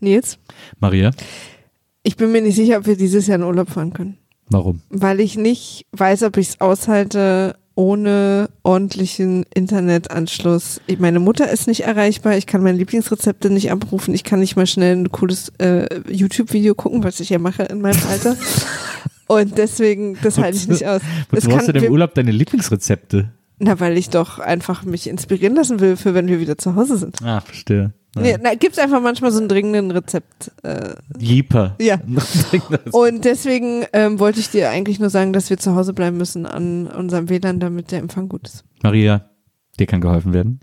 Nils, Maria, ich bin mir nicht sicher, ob wir dieses Jahr in Urlaub fahren können. warum? Weil ich nicht weiß, ob ich es aushalte ohne ordentlichen Internetanschluss. Ich- Meine Mutter ist nicht erreichbar, ich kann meine Lieblingsrezepte nicht abrufen, ich kann nicht mal schnell ein cooles äh, YouTube-Video gucken, was ich ja mache in meinem Alter. Und deswegen, das halte ich nicht aus. Wozu hast du denn im Urlaub deine Lieblingsrezepte? Na, weil ich doch einfach mich inspirieren lassen will, für wenn wir wieder zu Hause sind. Ah, verstehe. Ja. Nee, na, gibt's einfach manchmal so einen dringenden Rezept. Äh, Jeeper. ja. Und deswegen ähm, wollte ich dir eigentlich nur sagen, dass wir zu Hause bleiben müssen an unserem WLAN, damit der Empfang gut ist. Maria, dir kann geholfen werden.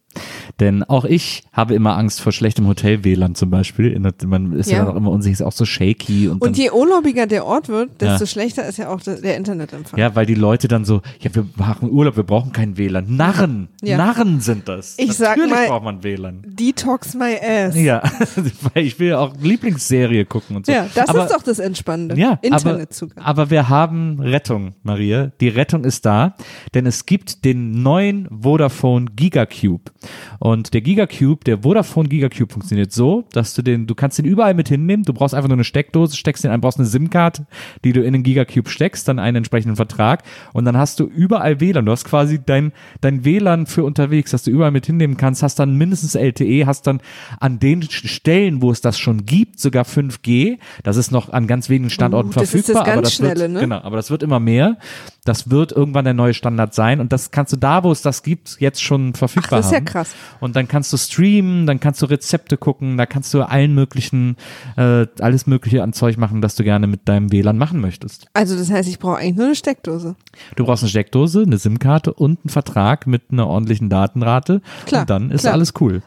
Denn auch ich habe immer Angst vor schlechtem Hotel-WLAN zum Beispiel. Man ist ja, Ja. dann auch immer unsicher, ist auch so shaky. Und, Und je urlaubiger der Ort wird, desto Ja. schlechter ist ja auch der Internetempfang. ja, weil die Leute dann so, ja, wir machen Urlaub, wir brauchen kein WLAN. Narren, Ja. Narren sind das. Ich sag Natürlich mal- braucht man WLAN. Detox my ass. Ja, weil ich will ja auch Lieblingsserie gucken und so. Ja, das aber, ist doch das Entspannende. Ja, aber, Internetzugang. aber wir haben Rettung, Maria. Die Rettung ist da, denn es gibt den neuen Vodafone Gigacube. Und der Gigacube, der Vodafone Gigacube funktioniert so, dass du den, du kannst den überall mit hinnehmen. Du brauchst einfach nur eine Steckdose, steckst den ein, brauchst eine SIM-Karte, die du in den Gigacube steckst, dann einen entsprechenden Vertrag und dann hast du überall WLAN. Du hast quasi dein, dein WLAN für unterwegs, das du überall mit hinnehmen kannst, hast dann mindestens LTE, hast dann an den Stellen, wo es das schon gibt, sogar 5G. Das ist noch an ganz wenigen Standorten Uh, das ist das verfügbar, aber ganz das wird, Schnelle, ne? genau, aber das wird immer mehr. Das wird irgendwann der neue Standard sein und das kannst du da, wo es das gibt, jetzt schon verfügbar das ist ja haben. krass. Und dann kannst du streamen, dann kannst du Rezepte gucken, da kannst du allen möglichen, äh, alles mögliche an Zeug machen, das du gerne mit deinem WLAN machen möchtest. Also das heißt, ich brauche eigentlich nur eine Steckdose. Du brauchst eine Steckdose, eine SIM-Karte und einen Vertrag mit einer ordentlichen Datenrate. Klar, und dann ist klar. alles cool.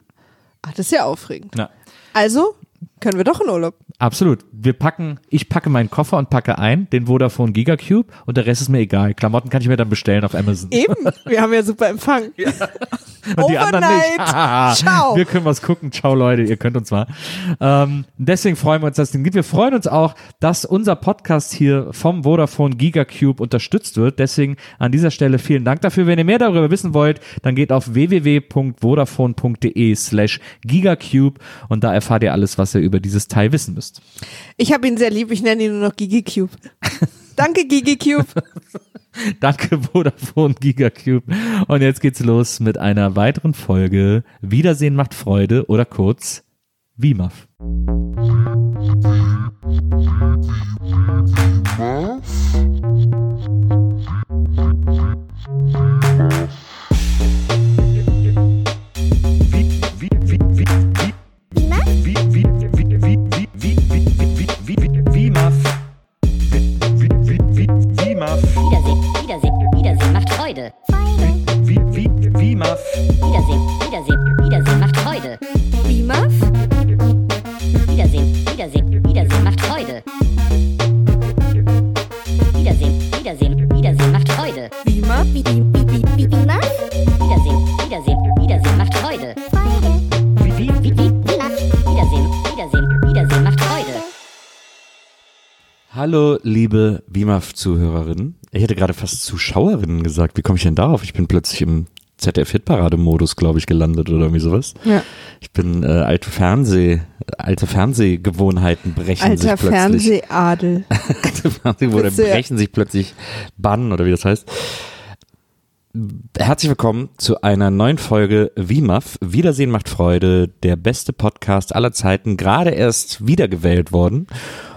Ach, das ist ja aufregend. Ja. Also können wir doch in Urlaub. Absolut. Wir packen, ich packe meinen Koffer und packe ein, den Vodafone Gigacube und der Rest ist mir egal. Klamotten kann ich mir dann bestellen auf Amazon. Eben, wir haben ja super Empfang. Und die anderen nicht. Overnight. Ciao. Wir können was gucken. Ciao, Leute, ihr könnt uns mal. Ähm, deswegen freuen wir uns, dass es den gibt. Wir freuen uns auch, dass unser Podcast hier vom Vodafone Gigacube unterstützt wird. Deswegen an dieser Stelle vielen Dank dafür. Wenn ihr mehr darüber wissen wollt, dann geht auf www.vodafone.de slash Gigacube und da erfahrt ihr alles, was ihr über dieses Teil wissen müsst. Ich habe ihn sehr lieb, ich nenne ihn nur noch Gigi Cube. Danke, Gigi Cube. Danke, Vodafone Gigacube. Und jetzt geht's los mit einer weiteren Folge Wiedersehen macht Freude oder kurz WIMAF. Wiedersehen, Wiedersehen, Wiedersehen macht Freude. BIMAF? Wiedersehen, Wiedersehen, Wiedersehen macht Freude. Wiedersehen, Wiedersehen, Wiedersehen macht Freude. BIMAF? Bi- bi- bi- bi- bi- BIMAF? Wiedersehen, Wiedersehen, Wiedersehen macht Freude. Wie, wie, wie, wie, Wiedersehen, Wiedersehen, Wiedersehen macht Freude. Hallo, liebe WIMAF-Zuhörerinnen. Ich hätte gerade fast Zuschauerinnen gesagt. Wie komme ich denn darauf? Ich bin plötzlich im ZDF-Hitparade-Modus, glaube ich, gelandet oder irgendwie sowas. Ja. Ich bin äh, alte Fernseh, alte Fernsehgewohnheiten brechen Alter sich plötzlich. Fernsehabel. alte Fernsehgewohnheiten brechen sich plötzlich Bann oder wie das heißt. Herzlich willkommen zu einer neuen Folge WIMAF. Wiedersehen macht Freude, der beste Podcast aller Zeiten, gerade erst wiedergewählt worden.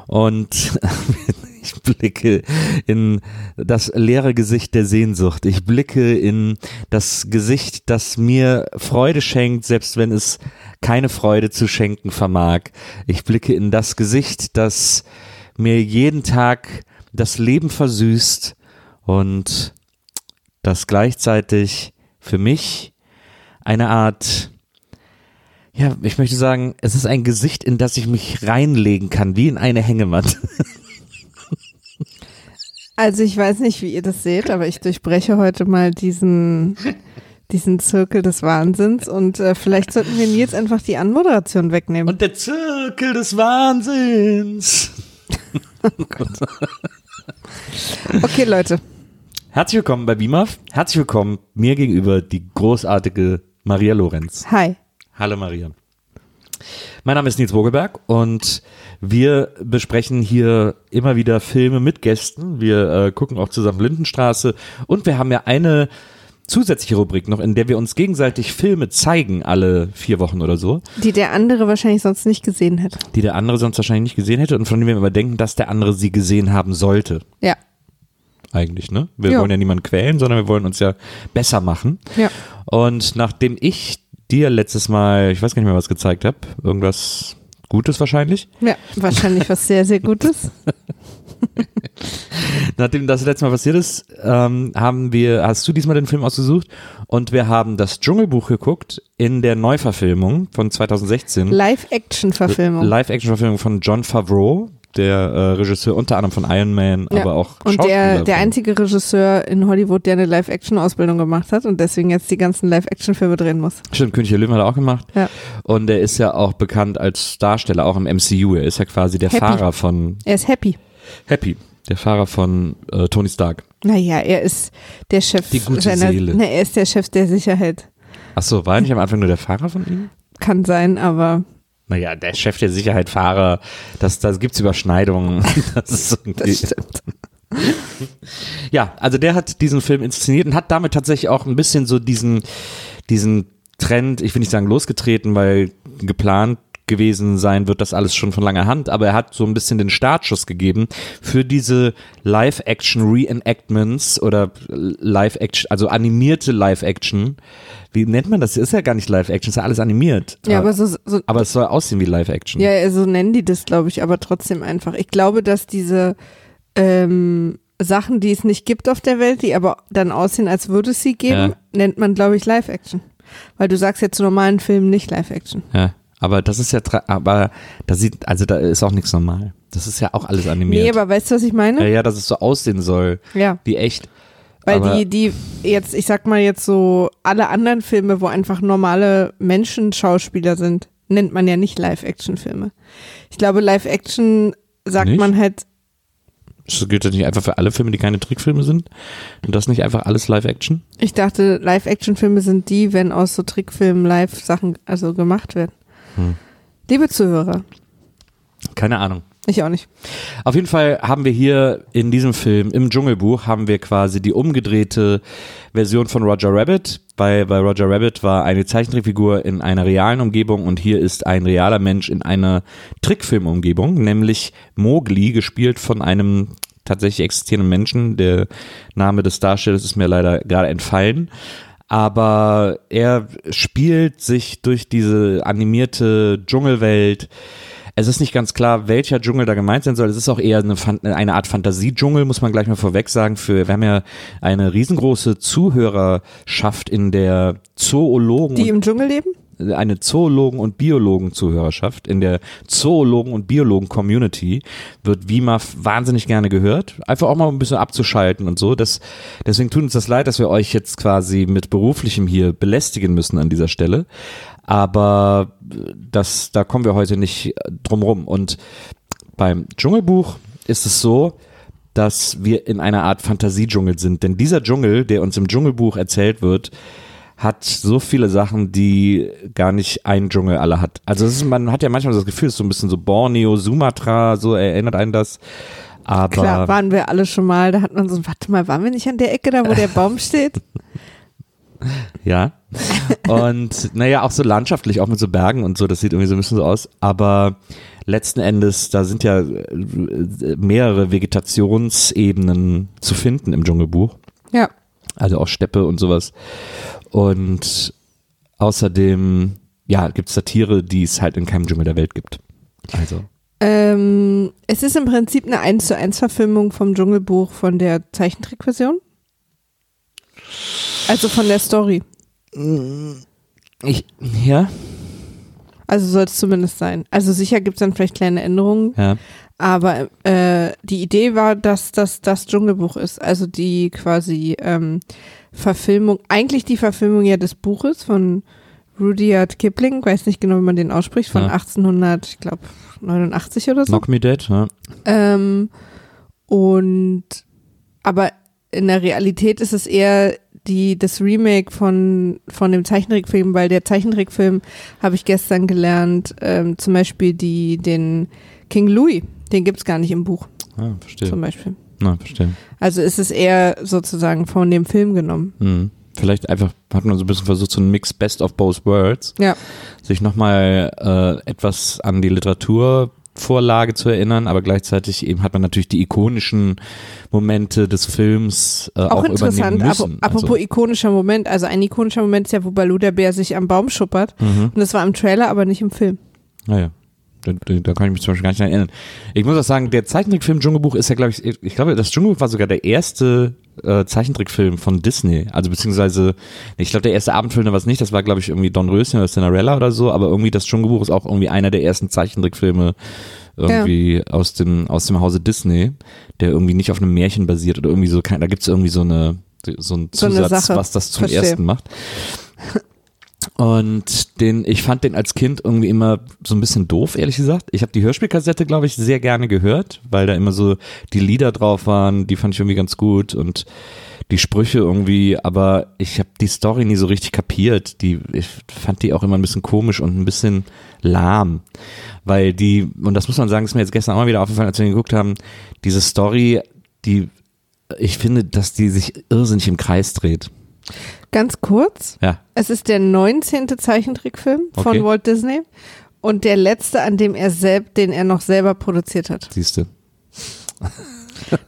Und ich blicke in das leere Gesicht der Sehnsucht. Ich blicke in das Gesicht, das mir Freude schenkt, selbst wenn es keine Freude zu schenken vermag. Ich blicke in das Gesicht, das mir jeden Tag das Leben versüßt und das gleichzeitig für mich eine Art, ja, ich möchte sagen, es ist ein Gesicht, in das ich mich reinlegen kann, wie in eine Hängematte. Also ich weiß nicht, wie ihr das seht, aber ich durchbreche heute mal diesen, diesen Zirkel des Wahnsinns und äh, vielleicht sollten wir Nils einfach die Anmoderation wegnehmen. Und der Zirkel des Wahnsinns. okay, Leute. Herzlich willkommen bei BIMAF. Herzlich willkommen mir gegenüber die großartige Maria Lorenz. Hi. Hallo Maria. Mein Name ist Nils Wogelberg und wir besprechen hier immer wieder Filme mit Gästen. Wir äh, gucken auch zusammen Lindenstraße und wir haben ja eine zusätzliche Rubrik noch, in der wir uns gegenseitig Filme zeigen, alle vier Wochen oder so, Die der andere wahrscheinlich sonst nicht gesehen hätte. die der andere sonst wahrscheinlich nicht gesehen hätte und von denen wir immer denken, dass der andere sie gesehen haben sollte. Ja. Eigentlich, ne? Wir Ja. wollen ja niemanden quälen, sondern wir wollen uns ja besser machen. Ja. Und nachdem ich dir letztes Mal, ich weiß gar nicht mehr, was gezeigt habe, irgendwas Gutes wahrscheinlich, Ja, wahrscheinlich was sehr, sehr Gutes. Nachdem das letzte Mal passiert ist, ähm, haben wir, hast du diesmal den Film ausgesucht und wir haben das Dschungelbuch geguckt in der Neuverfilmung von 2016. Live-Action-Verfilmung. Live-Action-Verfilmung von John Favreau, der äh, Regisseur unter anderem von Iron Man, Ja. aber auch Und der, der einzige Regisseur in Hollywood, der eine Live-Action-Ausbildung gemacht hat und deswegen jetzt die ganzen Live-Action-Filme drehen muss. Stimmt, König der Löwen hat er auch gemacht. Ja. Und er ist ja auch bekannt als Darsteller, auch im MCU. Er ist ja quasi der Happy. Fahrer von Er ist happy. Happy, der Fahrer von äh, Tony Stark. Naja, er ist der Chef Die gute seiner, Seele. Ne, er ist der Chef der Sicherheit. Achso, war er nicht am Anfang nur der Fahrer von ihm? Kann sein, aber Naja, der Chef der Sicherheit, Fahrer, das, das gibt's Überschneidungen. Das das stimmt. ja, also der hat diesen Film inszeniert und hat damit tatsächlich auch ein bisschen so diesen, diesen Trend, ich will nicht sagen losgetreten, weil geplant gewesen sein wird das alles schon von langer Hand, aber er hat so ein bisschen den Startschuss gegeben für diese Live-Action Reenactments oder Live-Action, also animierte Live-Action. Wie nennt man das? Ist ja gar nicht Live-Action, ist ja alles animiert. Ja, aber so, so aber es soll aussehen wie Live-Action. Ja, so nennen die das, glaube ich, aber trotzdem einfach. Ich glaube, dass diese ähm, Sachen, die es nicht gibt auf der Welt, die aber dann aussehen, als würde es sie geben, Ja. nennt man, glaube ich, Live-Action. Weil du sagst ja zu normalen Filmen nicht Live-Action. Ja, aber das ist ja, aber da sieht, also da ist auch nichts normal. Das ist ja auch alles animiert. Nee, aber weißt du, was ich meine? ja, ja, dass es so aussehen soll, Ja. wie echt. Weil aber, die, die jetzt, ich sag mal jetzt so, alle anderen Filme, wo einfach normale Menschen Schauspieler sind, nennt man ja nicht Live-Action-Filme. Ich glaube, Live-Action sagt Nicht? man halt, Das gilt das nicht einfach für alle Filme, die keine Trickfilme sind? Und das nicht einfach alles Live-Action? ich dachte, Live-Action-Filme sind die, wenn aus so Trickfilmen Live-Sachen also gemacht werden. Hm. Liebe Zuhörer, Keine Ahnung. ich auch nicht. Auf jeden Fall haben wir hier in diesem Film, im Dschungelbuch, haben wir quasi die umgedrehte Version von Roger Rabbit. Bei, bei Roger Rabbit war eine Zeichentrickfigur in einer realen Umgebung und hier ist ein realer Mensch in einer Trickfilmumgebung, nämlich Mowgli, gespielt von einem tatsächlich existierenden Menschen. Der Name des Darstellers ist mir leider gerade entfallen. Aber er spielt sich durch diese animierte Dschungelwelt. Es ist nicht ganz klar, welcher Dschungel da gemeint sein soll. Es ist auch eher eine, eine Art Fantasiedschungel, muss man gleich mal vorweg sagen. Für, wir haben ja eine riesengroße Zuhörerschaft in der Zoologen Die im Dschungel leben? Eine Zoologen- und Biologen-Zuhörerschaft. In der Zoologen- und Biologen-Community wird WIMAF wahnsinnig gerne gehört. Einfach auch mal ein bisschen abzuschalten und so. Das, deswegen tut uns das leid, dass wir euch jetzt quasi mit Beruflichem hier belästigen müssen an dieser Stelle. Aber das, da kommen wir heute nicht drum rum. Und beim Dschungelbuch ist es so, dass wir in einer Art Fantasiedschungel sind. Denn dieser Dschungel, der uns im Dschungelbuch erzählt wird, hat so viele Sachen, die gar nicht ein Dschungel alle hat. Also ist, man hat ja manchmal das Gefühl, es ist so ein bisschen so Borneo, Sumatra, so erinnert einen das. Aber Klar, waren wir alle schon mal. Da hat man so, warte mal, waren wir nicht an der Ecke da, wo der Baum steht? ja. Und naja, auch so landschaftlich, auch mit so Bergen und so, das sieht irgendwie so ein bisschen so aus. Aber letzten Endes, da sind ja äh, mehrere Vegetationsebenen zu finden im Dschungelbuch. Ja. Also auch Steppe und sowas. Und außerdem, ja, gibt es da Tiere, die es halt in keinem Dschungel der Welt gibt. Also, Ähm, es ist im Prinzip eine 1 zu 1 Verfilmung vom Dschungelbuch von der Zeichentrickversion. Also von der Story. ich, ja, Also soll es zumindest sein. Also sicher gibt es dann vielleicht kleine Änderungen, ja, aber äh, die Idee war, dass das das Dschungelbuch ist. Also die quasi ähm, Verfilmung, eigentlich die Verfilmung ja des Buches von Rudyard Kipling, weiß nicht genau, wie man den ausspricht, von Ja. 1800, ich glaube 89 oder so. Knock Me Dead, ja. Ähm, und aber in der Realität ist es eher die, das Remake von, von dem Zeichentrickfilm, weil der Zeichentrickfilm, habe ich gestern gelernt, ähm, zum Beispiel die, den King Louis, den gibt's gar nicht im Buch, Ah, verstehe. zum Beispiel. Na, verstehe. Also ist es eher sozusagen von dem Film genommen. Hm. Vielleicht einfach hat man so ein bisschen versucht, so ein Mix Best of Both Worlds, Ja. sich nochmal äh, etwas an die Literaturvorlage zu erinnern, aber gleichzeitig eben hat man natürlich die ikonischen Momente des Films äh, auch, Auch, interessant, übernehmen ap müssen. apropos also, ikonischer Moment, also ein ikonischer Moment ist ja, wo Baloo der Bär sich am Baum schuppert. mhm. Und das war im Trailer, aber nicht im Film. Naja. Da, da, kann ich mich zum Beispiel gar nicht erinnern. Ich muss auch sagen, der Zeichentrickfilm Dschungelbuch ist ja, glaube ich, ich glaube, das Dschungelbuch war sogar der erste äh, Zeichentrickfilm von Disney. Also beziehungsweise, ich glaube, der erste Abendfilm war es nicht, das war, glaube ich, irgendwie Don Röschen oder Cinderella oder so, aber irgendwie das Dschungelbuch ist auch irgendwie einer der ersten Zeichentrickfilme irgendwie aus dem aus dem Hause Disney, der irgendwie nicht auf einem Märchen basiert oder irgendwie so, da gibt's irgendwie so eine so ein So Zusatz, Sache. was das zum Verstehe. ersten macht. Und den, ich fand den als Kind irgendwie immer so ein bisschen doof, ehrlich gesagt. Ich habe die Hörspielkassette, glaube ich, sehr gerne gehört, weil da immer so die Lieder drauf waren, die fand ich irgendwie ganz gut und die Sprüche irgendwie, aber ich habe die Story nie so richtig kapiert. Die, ich fand die auch immer ein bisschen komisch und ein bisschen lahm. Weil die, und das muss man sagen, ist mir jetzt gestern auch mal wieder aufgefallen, als wir geguckt haben, diese Story, die, ich finde, dass die sich irrsinnig im Kreis dreht. Ganz kurz, Ja. es ist der 19. Zeichentrickfilm von Okay. Walt Disney und der letzte, an dem er selbst, den er noch selber produziert hat. Siehst du.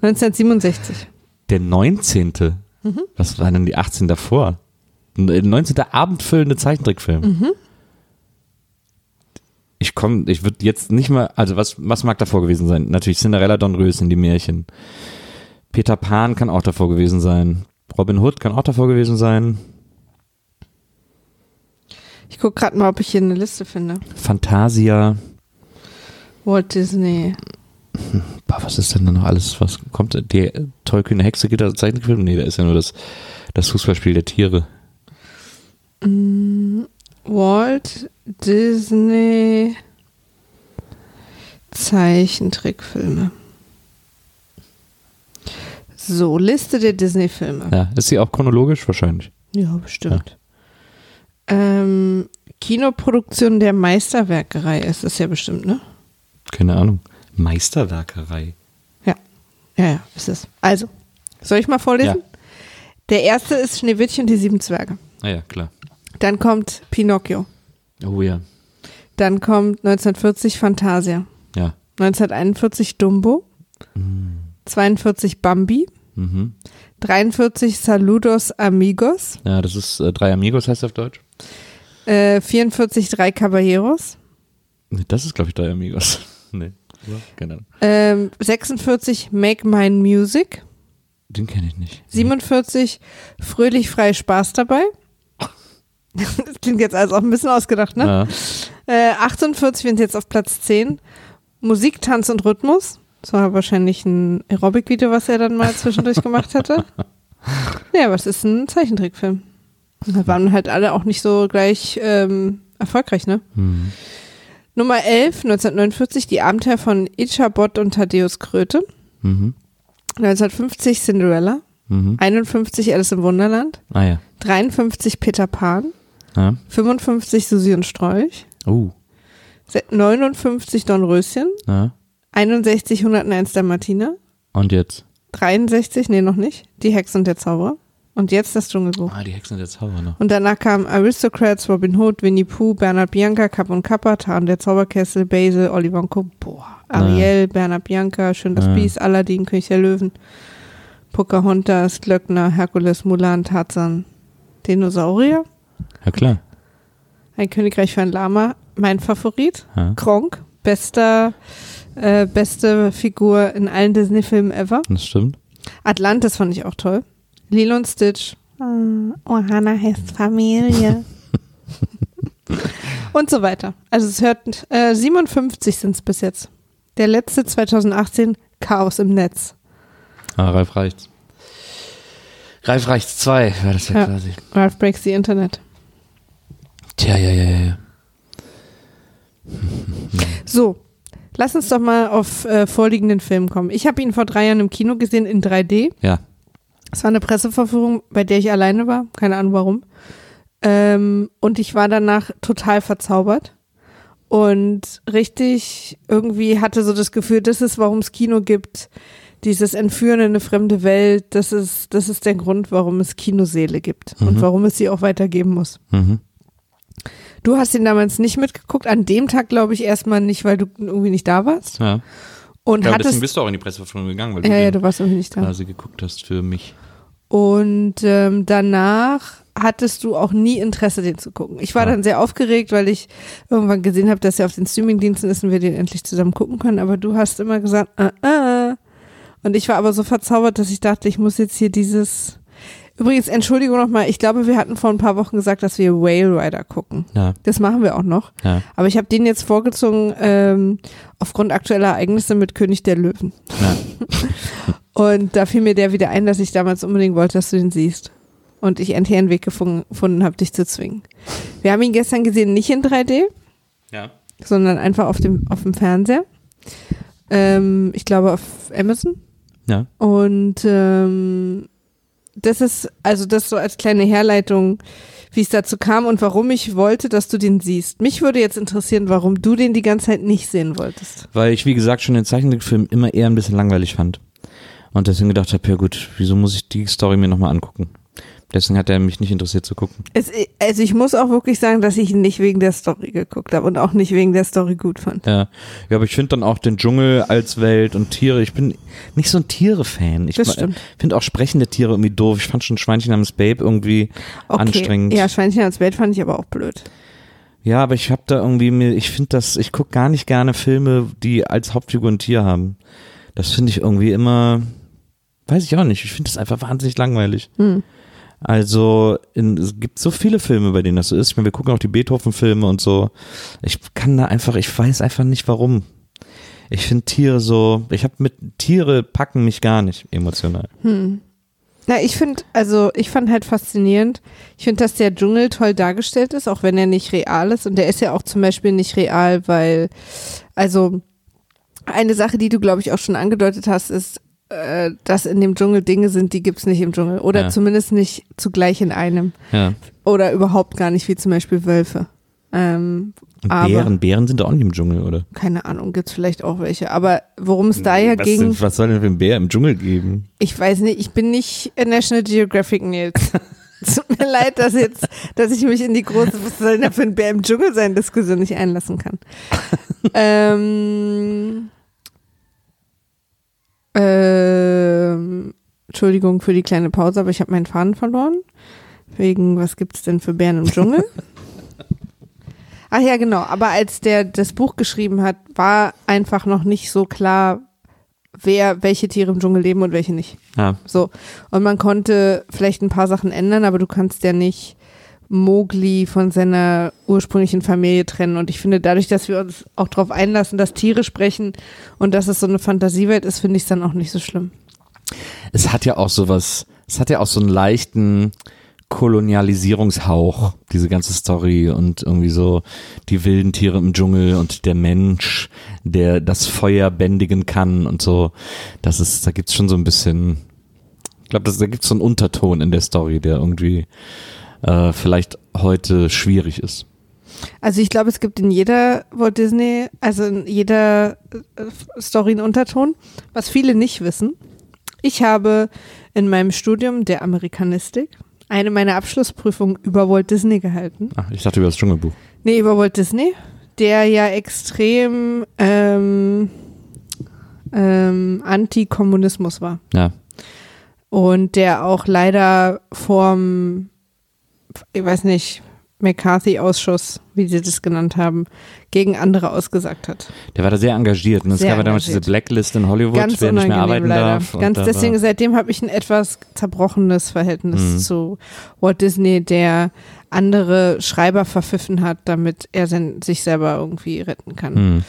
1967. Der 19. Mhm. Was war denn die 18 davor? Der 19. abendfüllende Zeichentrickfilm. Mhm. Ich komme, ich würde jetzt nicht mal, also was, was mag davor gewesen sein? Natürlich Cinderella, Don Röschen, die Märchen. Peter Pan kann auch davor gewesen sein. Robin Hood kann auch davor gewesen sein. Ich gucke gerade mal, ob ich hier eine Liste finde. Fantasia. Walt Disney. Boah, was ist denn da noch alles? Was kommt? Die äh, tollkühne Hexe geht da als Zeichentrickfilm? Nee, da ist ja nur das, das Fußballspiel der Tiere. Walt Disney Zeichentrickfilme. So, Liste der Disney-Filme. Ja, ist sie auch chronologisch wahrscheinlich? Ja, bestimmt. Ähm, Kinoproduktion der Meisterwerkerei ist es ja bestimmt, ne? Keine Ahnung. Meisterwerkerei. Ja. Ja, ja, ist es. Also, soll ich mal vorlesen? Ja. Der erste ist Schneewittchen und die sieben Zwerge. Ah ja, klar. Dann kommt Pinocchio. Oh ja. Dann kommt 1940 Fantasia. Ja. 1941 Dumbo. 42 Bambi. Mhm. 43 Saludos Amigos. Ja, das ist äh, Drei Amigos heißt auf Deutsch. Äh, 44 Drei Caballeros. Das ist, glaube ich, Drei Amigos. nee. Ja, keine Ahnung. Ähm, 46 Make Mine Music. Den kenne ich nicht. 47 Fröhlich frei Spaß dabei. Das klingt jetzt also auch ein bisschen ausgedacht, ne? Ja. Äh, 48 sind jetzt auf Platz 10. Musik, Tanz und Rhythmus. Das war wahrscheinlich ein Aerobic-Video, was er dann mal zwischendurch gemacht hatte. Ja, aber es ist ein Zeichentrickfilm. Und da waren halt alle auch nicht so gleich ähm, erfolgreich, ne? Hm. Nummer 11, 1949, die Abenteuer von Ichabod und Thaddeus Kröte. Mhm. 1950 Cinderella. Mhm. 51 Alice im Wunderland. Ah ja. 53 Peter Pan. ja. 55 Susi und Strolch. Oh. Se- 59 Dornröschen. Ja. 61 101 der Martina. Und jetzt? 63, nee, noch nicht. Die Hexe und der Zauberer. Und jetzt das Dschungelbuch. Ah, die Hexen der Zauber noch. Und danach kamen Aristocrats, Robin Hood, Winnie Pooh, Bernhard Bianca, Kapp und Kappa, Tarn der Zauberkessel, Basil, Oliver und Co. Boah. Ariel, Bernhard Bianca, Schön das Ja. Biest, Aladdin, König der Löwen, Pocahontas, Glöckner, Herkules, Mulan, Tarzan, Dinosaurier, Ja, klar. ein Königreich für ein Lama, mein Favorit, Ja. Kronk, bester, äh, beste Figur in allen Disney-Filmen ever. Das stimmt. Atlantis fand ich auch toll. Lilo und Stitch. Ah, Ohana heißt Familie. und so weiter. Also es hört, äh, 57 sind es bis jetzt. Der letzte 2018, Chaos im Netz. Ah, Ralf reicht's. Ralf reicht's zwei, war das ja, Ja. quasi. Ralph Breaks the Internet. Tja, ja, ja, ja, ja. So, lass uns doch mal auf äh, vorliegenden Film kommen. Ich habe ihn vor drei Jahren im Kino gesehen in 3D. Ja. Es war eine Presseverführung, bei der ich alleine war, keine Ahnung warum. Ähm, und ich war danach total verzaubert und richtig irgendwie hatte so das Gefühl, das ist, warum es Kino gibt. Dieses Entführen in eine fremde Welt, das ist, das ist der Grund, warum es Kinoseele gibt und Mhm. warum es sie auch weitergeben muss. Mhm. Du hast ihn damals nicht mitgeguckt, an dem Tag glaube ich erstmal nicht, weil du irgendwie nicht da warst. Ja. Und ja, hattest, deswegen bist du auch in die Presseverführung gegangen, weil ja, du ja, den du warst irgendwie nicht da. quasi geguckt hast für mich. Und ähm, danach hattest du auch nie Interesse, den zu gucken. Ich war Ja. dann sehr aufgeregt, weil ich irgendwann gesehen habe, dass er auf den Streamingdiensten ist und wir den endlich zusammen gucken können. Aber du hast immer gesagt, äh, äh. Und ich war aber so verzaubert, dass ich dachte, ich muss jetzt hier dieses. Übrigens, Entschuldigung nochmal, ich glaube, wir hatten vor ein paar Wochen gesagt, dass wir Whale Rider gucken. Ja, Das machen wir auch noch. ja, Aber ich habe den jetzt vorgezogen ähm, aufgrund aktueller Ereignisse mit König der Löwen. ja. Und da fiel mir der wieder ein, dass ich damals unbedingt wollte, dass du den siehst. Und ich endlich einen Weg gefunden, gefunden habe, dich zu zwingen. Wir haben ihn gestern gesehen, nicht in 3D, ja. sondern einfach auf dem, auf dem Fernseher. Ähm, ich glaube auf Amazon. Ja. Und ähm, das ist, also das so als kleine Herleitung, wie es dazu kam und warum ich wollte, dass du den siehst. Mich würde jetzt interessieren, warum du den die ganze Zeit nicht sehen wolltest. Weil ich, wie gesagt, schon den Zeichentrickfilm immer eher ein bisschen langweilig fand. Und deswegen gedacht habe, ja gut, wieso muss ich die Story mir nochmal angucken? Deswegen hat er mich nicht interessiert zu gucken. Es, also ich muss auch wirklich sagen, dass ich ihn nicht wegen der Story geguckt habe und auch nicht wegen der Story gut fand. Ja, ja aber ich finde dann auch den Dschungel als Welt und Tiere. Ich bin nicht so ein Tiere-Fan. Ich finde auch sprechende Tiere irgendwie doof. Ich fand schon Schweinchen namens Babe irgendwie Okay. anstrengend. Ja, Schweinchen ans Bett fand ich aber auch blöd. Ja, aber ich habe da irgendwie mir, ich finde das, ich gucke gar nicht gerne Filme, die als Hauptfigur ein Tier haben. Das finde ich irgendwie immer, weiß ich auch nicht. Ich finde das einfach wahnsinnig langweilig. Hm. Also in, es gibt so viele Filme, bei denen das so ist. Ich meine, wir gucken auch die Beethoven-Filme und so. Ich kann da einfach, ich weiß einfach nicht warum. Ich finde Tiere so, ich habe mit Tiere packen mich gar nicht emotional. Hm. Na, ich finde, also ich fand halt faszinierend. Ich finde, dass der Dschungel toll dargestellt ist, auch wenn er nicht real ist. Und der ist ja auch zum Beispiel nicht real, weil, also eine Sache, die du, glaube ich, auch schon angedeutet hast, ist, äh, dass in dem Dschungel Dinge sind, die gibt's nicht im Dschungel. Oder Ja. zumindest nicht zugleich in einem. Ja. Oder überhaupt gar nicht, wie zum Beispiel Wölfe. Ähm, Aber- Bären, Bären sind da auch nicht im Dschungel, oder? keine Ahnung, gibt's vielleicht auch welche. Aber worum es da ja was, ging, denn, was soll denn für ein Bär im Dschungel geben? ich weiß nicht, ich bin nicht National Geographic Nils. Tut mir leid, dass jetzt, dass ich mich in die große, was soll denn da für ein Bär im Dschungel sein, Diskussion nicht einlassen kann. ähm, ähm, Entschuldigung für die kleine Pause, aber ich habe meinen Faden verloren. Wegen, was gibt's denn für Bären im Dschungel? Ach ja, genau. Aber als der das Buch geschrieben hat, war einfach noch nicht so klar, wer, welche Tiere im Dschungel leben und welche nicht. Ja. So. Und man konnte vielleicht ein paar Sachen ändern, aber du kannst ja nicht Mowgli von seiner ursprünglichen Familie trennen. Und ich finde, dadurch, dass wir uns auch darauf einlassen, dass Tiere sprechen und dass es so eine Fantasiewelt ist, finde ich es dann auch nicht so schlimm. Es hat ja auch sowas, es hat ja auch so einen leichten Kolonialisierungshauch, diese ganze Story und irgendwie so die wilden Tiere im Dschungel und der Mensch, der das Feuer bändigen kann und so. Das ist, da gibt's schon so ein bisschen, ich glaube, da gibt's so einen Unterton in der Story, der irgendwie äh, vielleicht heute schwierig ist. Also ich glaube, es gibt in jeder Walt Disney, also in jeder äh, Story einen Unterton, was viele nicht wissen. Ich habe in meinem Studium der Amerikanistik eine meiner Abschlussprüfungen über Walt Disney gehalten. Ach, ich dachte über das Dschungelbuch. Nee, über Walt Disney, der ja extrem ähm, ähm, Antikommunismus war. Ja. Und der auch leider vorm, ich weiß nicht, McCarthy-Ausschuss, wie sie das genannt haben, gegen andere ausgesagt hat. Der war da sehr engagiert. Und es Sehr gab ja damals diese Blacklist in Hollywood, Ganz wer nicht mehr arbeiten leider. darf. Ganz da deswegen, seitdem habe ich ein etwas zerbrochenes Verhältnis Mhm. zu Walt Disney, der andere Schreiber verpfiffen hat, damit er sein, sich selber irgendwie retten kann. hm.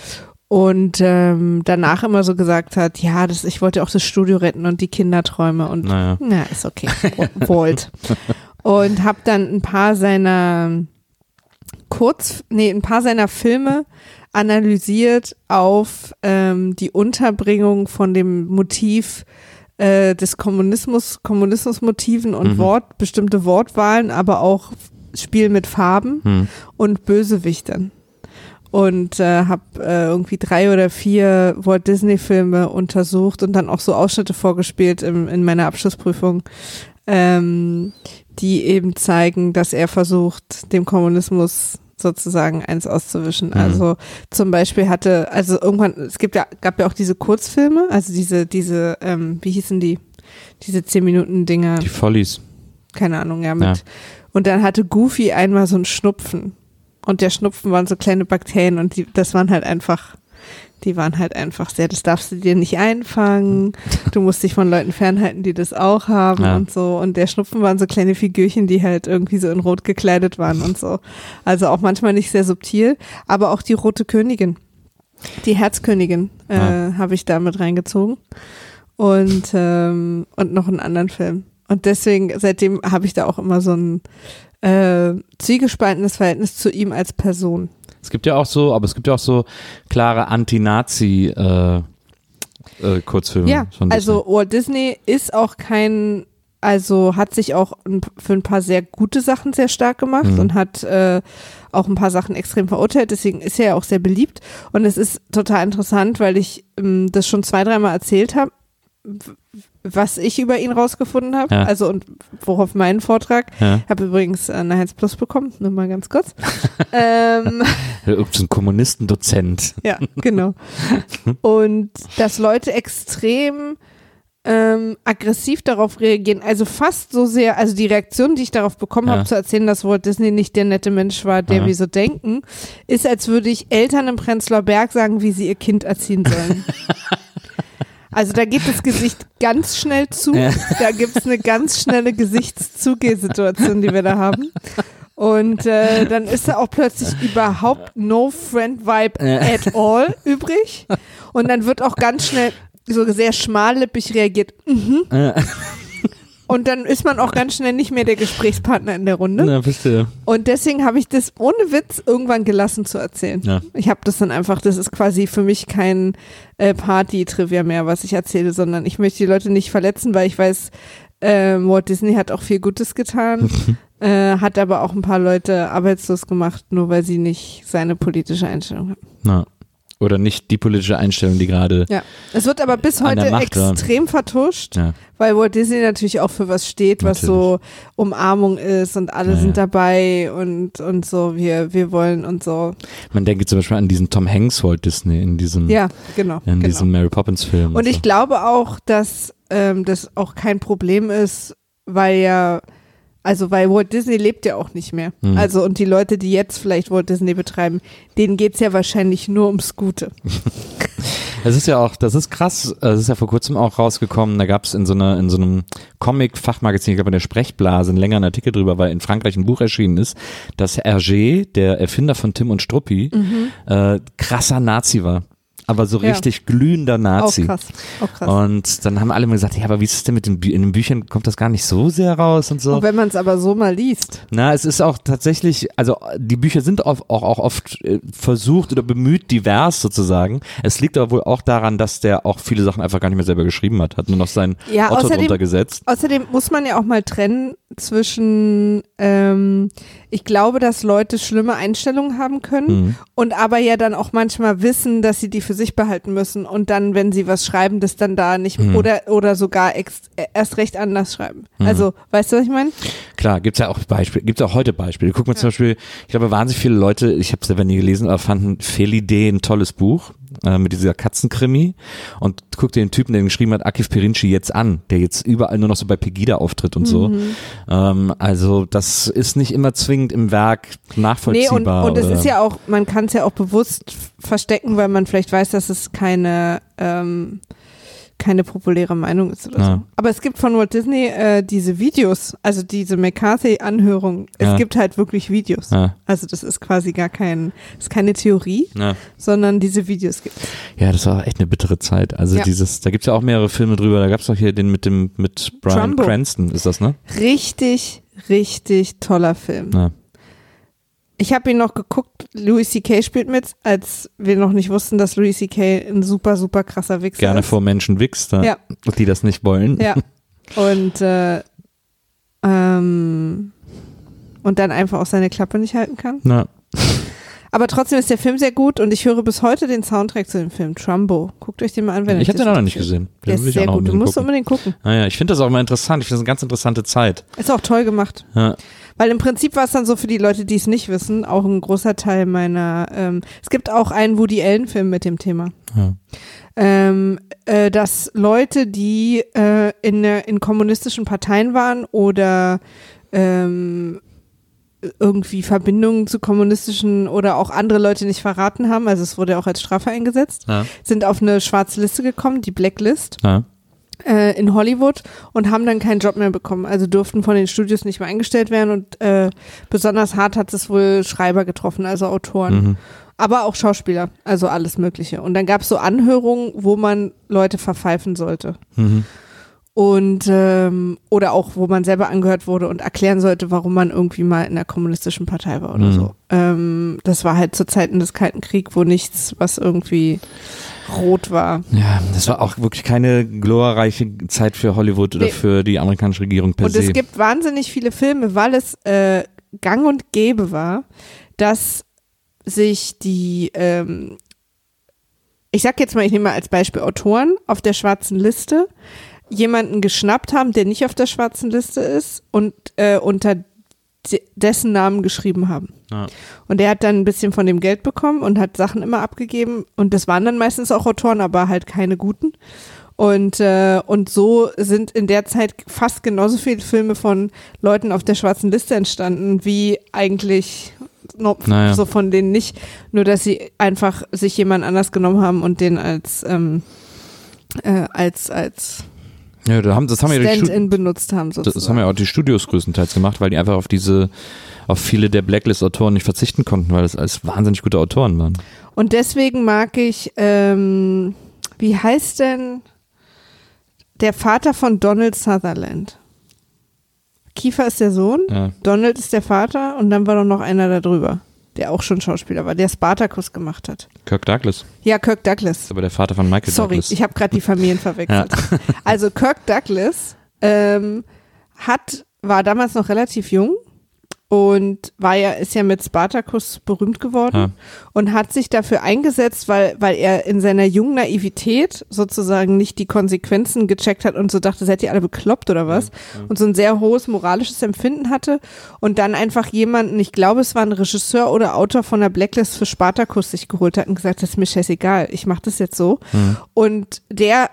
Und ähm, danach immer so gesagt hat, ja, das, ich wollte auch das Studio retten und die Kinderträume und Naja. na, ist okay. Walt. Und habe dann ein paar seiner Kurz, nee, ein paar seiner Filme analysiert auf ähm, die Unterbringung von dem Motiv äh, des Kommunismus, Kommunismusmotiven und Mhm. Wort, bestimmte Wortwahlen, aber auch Spiel mit Farben Hm. und Bösewichtern. Und äh, habe äh, irgendwie drei oder vier Walt Disney Filme untersucht und dann auch so Ausschnitte vorgespielt im, in meiner Abschlussprüfung, ähm, die eben zeigen, dass er versucht, dem Kommunismus sozusagen eins auszuwischen. Mhm. Also zum Beispiel hatte, also irgendwann, es gibt ja, gab ja auch diese Kurzfilme, also diese, diese, ähm, wie hießen die? Diese zehn Minuten Dinger Die Follies. keine Ahnung, ja, mit. Ja. Und dann hatte Goofy einmal so einen Schnupfen. Und der Schnupfen waren so kleine Bakterien und die, das waren halt einfach, die waren halt einfach sehr, das darfst du dir nicht einfangen. Du musst dich von Leuten fernhalten, die das auch haben Ja. und so. Und der Schnupfen waren so kleine Figürchen, die halt irgendwie so in Rot gekleidet waren und so. Also auch manchmal nicht sehr subtil, aber auch die Rote Königin. Die Herzkönigin äh, Ja. habe ich da mit reingezogen. Und, ähm, und noch einen anderen Film. Und deswegen, seitdem habe ich da auch immer so ein äh, zwiegespaltenes Verhältnis zu ihm als Person. Es gibt ja auch so, aber es gibt ja auch so klare Anti-Nazi äh, äh, Kurzfilme. Ja, also Walt Disney ist auch kein, also hat sich auch ein, für ein paar sehr gute Sachen sehr stark gemacht Mhm. und hat äh, auch ein paar Sachen extrem verurteilt, deswegen ist er ja auch sehr beliebt. Und es ist total interessant, weil ich ähm, das schon zwei, dreimal erzählt habe, was ich über ihn rausgefunden habe, Ja. also und worauf meinen Vortrag. Ich habe übrigens eine 1 Plus bekommen, nur mal ganz kurz. ähm, Ja. So ein Kommunistendozent. ja, genau. Und dass Leute extrem ähm, aggressiv darauf reagieren, also fast so sehr, also die Reaktion, die ich darauf bekommen Ja. habe, zu erzählen, dass Walt Disney nicht der nette Mensch war, der Ja. wir so denken, ist, als würde ich Eltern im Prenzlauer Berg sagen, wie sie ihr Kind erziehen sollen. Also da geht das Gesicht ganz schnell zu. Ja. Da gibt es eine ganz schnelle Gesichtszugehsituation, die wir da haben. Und äh, dann ist da auch plötzlich überhaupt no friend vibe at all übrig. Und dann wird auch ganz schnell so sehr schmallippig reagiert. Mhm. Und dann ist man auch ganz schnell nicht mehr der Gesprächspartner in der Runde. Ja, verstehe. Und deswegen habe ich das ohne Witz irgendwann gelassen zu erzählen. Ja. Ich habe das dann einfach, das ist quasi für mich kein äh, Party-Trivia mehr, was ich erzähle, sondern ich möchte die Leute nicht verletzen, weil ich weiß, äh, Walt Disney hat auch viel Gutes getan, äh, hat aber auch ein paar Leute arbeitslos gemacht, nur weil sie nicht seine politische Einstellung haben. Na. Oder nicht die politische Einstellung, die gerade. Ja. Es wird aber bis heute Macht war. extrem vertuscht, Ja. weil Walt Disney natürlich auch für was steht, was so Umarmung ist und alle Ja, ja. sind dabei und, und so, wir, wir wollen und so. Man denke zum Beispiel an diesen Tom Hanks Walt Disney in diesem, Ja, genau. in genau. diesem Mary Poppins Film. Und ich so. glaube auch, dass ähm, das auch kein Problem ist, weil ja, also weil Walt Disney lebt ja auch nicht mehr. Mhm. Also und die Leute, die jetzt vielleicht Walt Disney betreiben, denen geht's ja wahrscheinlich nur ums Gute. Es ist ja auch, das ist krass, es ist ja vor kurzem auch rausgekommen, da gab es in so einer, in so einem Comic-Fachmagazin, ich glaube in der Sprechblase, einen längeren Artikel drüber, weil in Frankreich ein Buch erschienen ist, dass Hergé, der Erfinder von Tim und Struppi, äh, krasser Nazi war. Aber so Mhm. Ja. richtig glühender Nazi. Auch krass. Auch krass. Und dann haben alle mal gesagt, ja, aber wie ist es denn mit den, Bü in den Büchern, kommt das gar nicht so sehr raus und so. Und wenn man es aber so mal liest. Na, es ist auch tatsächlich, also die Bücher sind auch, auch, auch oft äh, versucht oder bemüht divers sozusagen. Es liegt aber wohl auch daran, dass der auch viele Sachen einfach gar nicht mehr selber geschrieben hat, hat nur noch sein Ja, Otto außerdem- drunter gesetzt. Außerdem muss man ja auch mal trennen zwischen, ähm, ich glaube, dass Leute schlimme Einstellungen haben können Mhm. und aber ja dann auch manchmal wissen, dass sie die für sich behalten müssen und dann, wenn sie was schreiben, das dann da nicht Mhm. oder oder sogar ex, äh, erst recht anders schreiben. Mhm. Also, weißt du, was ich meine? Klar, gibt's ja auch Beispiele, gibt's auch heute Beispiele. Guck mal zum Beispiel, ich glaube, wahnsinnig viele Leute, ich habe selber nie gelesen, aber fanden Felidee ein tolles Buch äh, mit dieser Katzenkrimi und guck dir den Typen, der den geschrieben hat, Akif Perinci jetzt an, der jetzt überall nur noch so bei Pegida auftritt und so. Mhm. Ähm, also das ist nicht immer zwingend im Werk Nee, und, nachvollziehbar. und es ist ja auch, man kann es ja auch bewusst verstecken, weil man vielleicht weiß, dass es keine, ähm, keine populäre Meinung ist oder Ja. so. Aber es gibt von Walt Disney äh, diese Videos, also diese McCarthy-Anhörung. Es Ja. gibt halt wirklich Videos. Ja, Also das ist quasi gar kein, ist keine Theorie, ja. sondern diese Videos gibt ja, das war echt eine bittere Zeit. Also Ja. dieses, da gibt's ja auch mehrere Filme drüber. Da gab's doch hier den mit dem mit Brian Trumbo. Cranston, ist das ne? Richtig, richtig toller Film. Ich habe ihn noch geguckt, Louis C.K. spielt mit, als wir noch nicht wussten, dass Louis C.K. ein super, super krasser Wichser Gerne ist. vor Menschen wichst, Ja. die das nicht wollen. Ja. Und, äh, ähm, und dann einfach auch seine Klappe nicht halten kann. Na, Aber trotzdem ist der Film sehr gut und ich höre bis heute den Soundtrack zu dem Film, Trumbo. Guckt euch den mal an, wenn ich euch habe den auch noch nicht gesehen. Der Den will ist ich sehr gut, du musst gucken. unbedingt gucken. Naja, ich finde das auch immer interessant. Ich finde das eine ganz interessante Zeit. Ist auch toll gemacht. Ja. Weil im Prinzip war es dann so für die Leute, die es nicht wissen, auch ein großer Teil meiner. Ähm, es gibt auch einen Woody Allen-Film mit dem Thema. Ja. Ähm, äh, dass Leute, die äh, in, der- in kommunistischen Parteien waren oder ähm, irgendwie Verbindungen zu kommunistischen oder auch andere Leute nicht verraten haben, also es wurde auch als Strafe eingesetzt, Ja. sind auf eine schwarze Liste gekommen, die Blacklist Ja. Äh, in Hollywood und haben dann keinen Job mehr bekommen. Also durften von den Studios nicht mehr eingestellt werden und äh, besonders hart hat es wohl Schreiber getroffen, also Autoren. Mhm. Aber auch Schauspieler, also alles Mögliche. Und dann gab es so Anhörungen, wo man Leute verpfeifen sollte. Mhm. Und ähm, oder auch, wo man selber angehört wurde und erklären sollte, warum man irgendwie mal in der kommunistischen Partei war oder Mhm. so. Ähm, das war halt zu Zeiten des Kalten Kriegs, wo nichts, was irgendwie rot war. ja, das war auch wirklich keine glorreiche Zeit für Hollywood oder Nee. für die amerikanische Regierung per Und se. es gibt wahnsinnig viele Filme, weil es äh, gang und gäbe war, dass sich die, ähm, ich sag jetzt mal, ich nehme mal als Beispiel Autoren auf der schwarzen Liste jemanden geschnappt haben, der nicht auf der schwarzen Liste ist und äh, unter de dessen Namen geschrieben haben. Ja. Und der hat dann ein bisschen von dem Geld bekommen und hat Sachen immer abgegeben. Und das waren dann meistens auch Autoren, aber halt keine guten. Und, äh, und so sind in der Zeit fast genauso viele Filme von Leuten auf der schwarzen Liste entstanden, wie eigentlich no, Naja. so von denen nicht. Nur, dass sie einfach sich jemand anders genommen haben und den als, ähm, äh, als, als Ja, da haben, das haben ja die benutzt haben. Sozusagen. das haben ja auch die Studios größtenteils gemacht, weil die einfach auf diese, auf viele der Blacklist-Autoren nicht verzichten konnten, weil das alles wahnsinnig gute Autoren waren. Und deswegen mag ich, ähm, wie heißt denn der Vater von Donald Sutherland? Kiefer ist der Sohn, Ja. Donald ist der Vater und dann war doch noch einer da drüber, der auch schon Schauspieler war, der Spartacus gemacht hat. Kirk Douglas, Ja, Kirk Douglas. aber der Vater von Michael Sorry, Douglas. ich habe gerade die Familien verwechselt. Also Kirk Douglas ähm, hat, war damals noch relativ jung und war ja, ist ja mit Spartacus berühmt geworden Ja. und hat sich dafür eingesetzt, weil, weil er in seiner jungen Naivität sozusagen nicht die Konsequenzen gecheckt hat und so dachte, seid ihr alle bekloppt oder was? Und so ein sehr hohes moralisches Empfinden hatte und dann einfach jemanden, ich glaube, es war ein Regisseur oder Autor von der Blacklist für Spartacus sich geholt hat und gesagt, das ist mir scheißegal, ich mache das jetzt so. Und der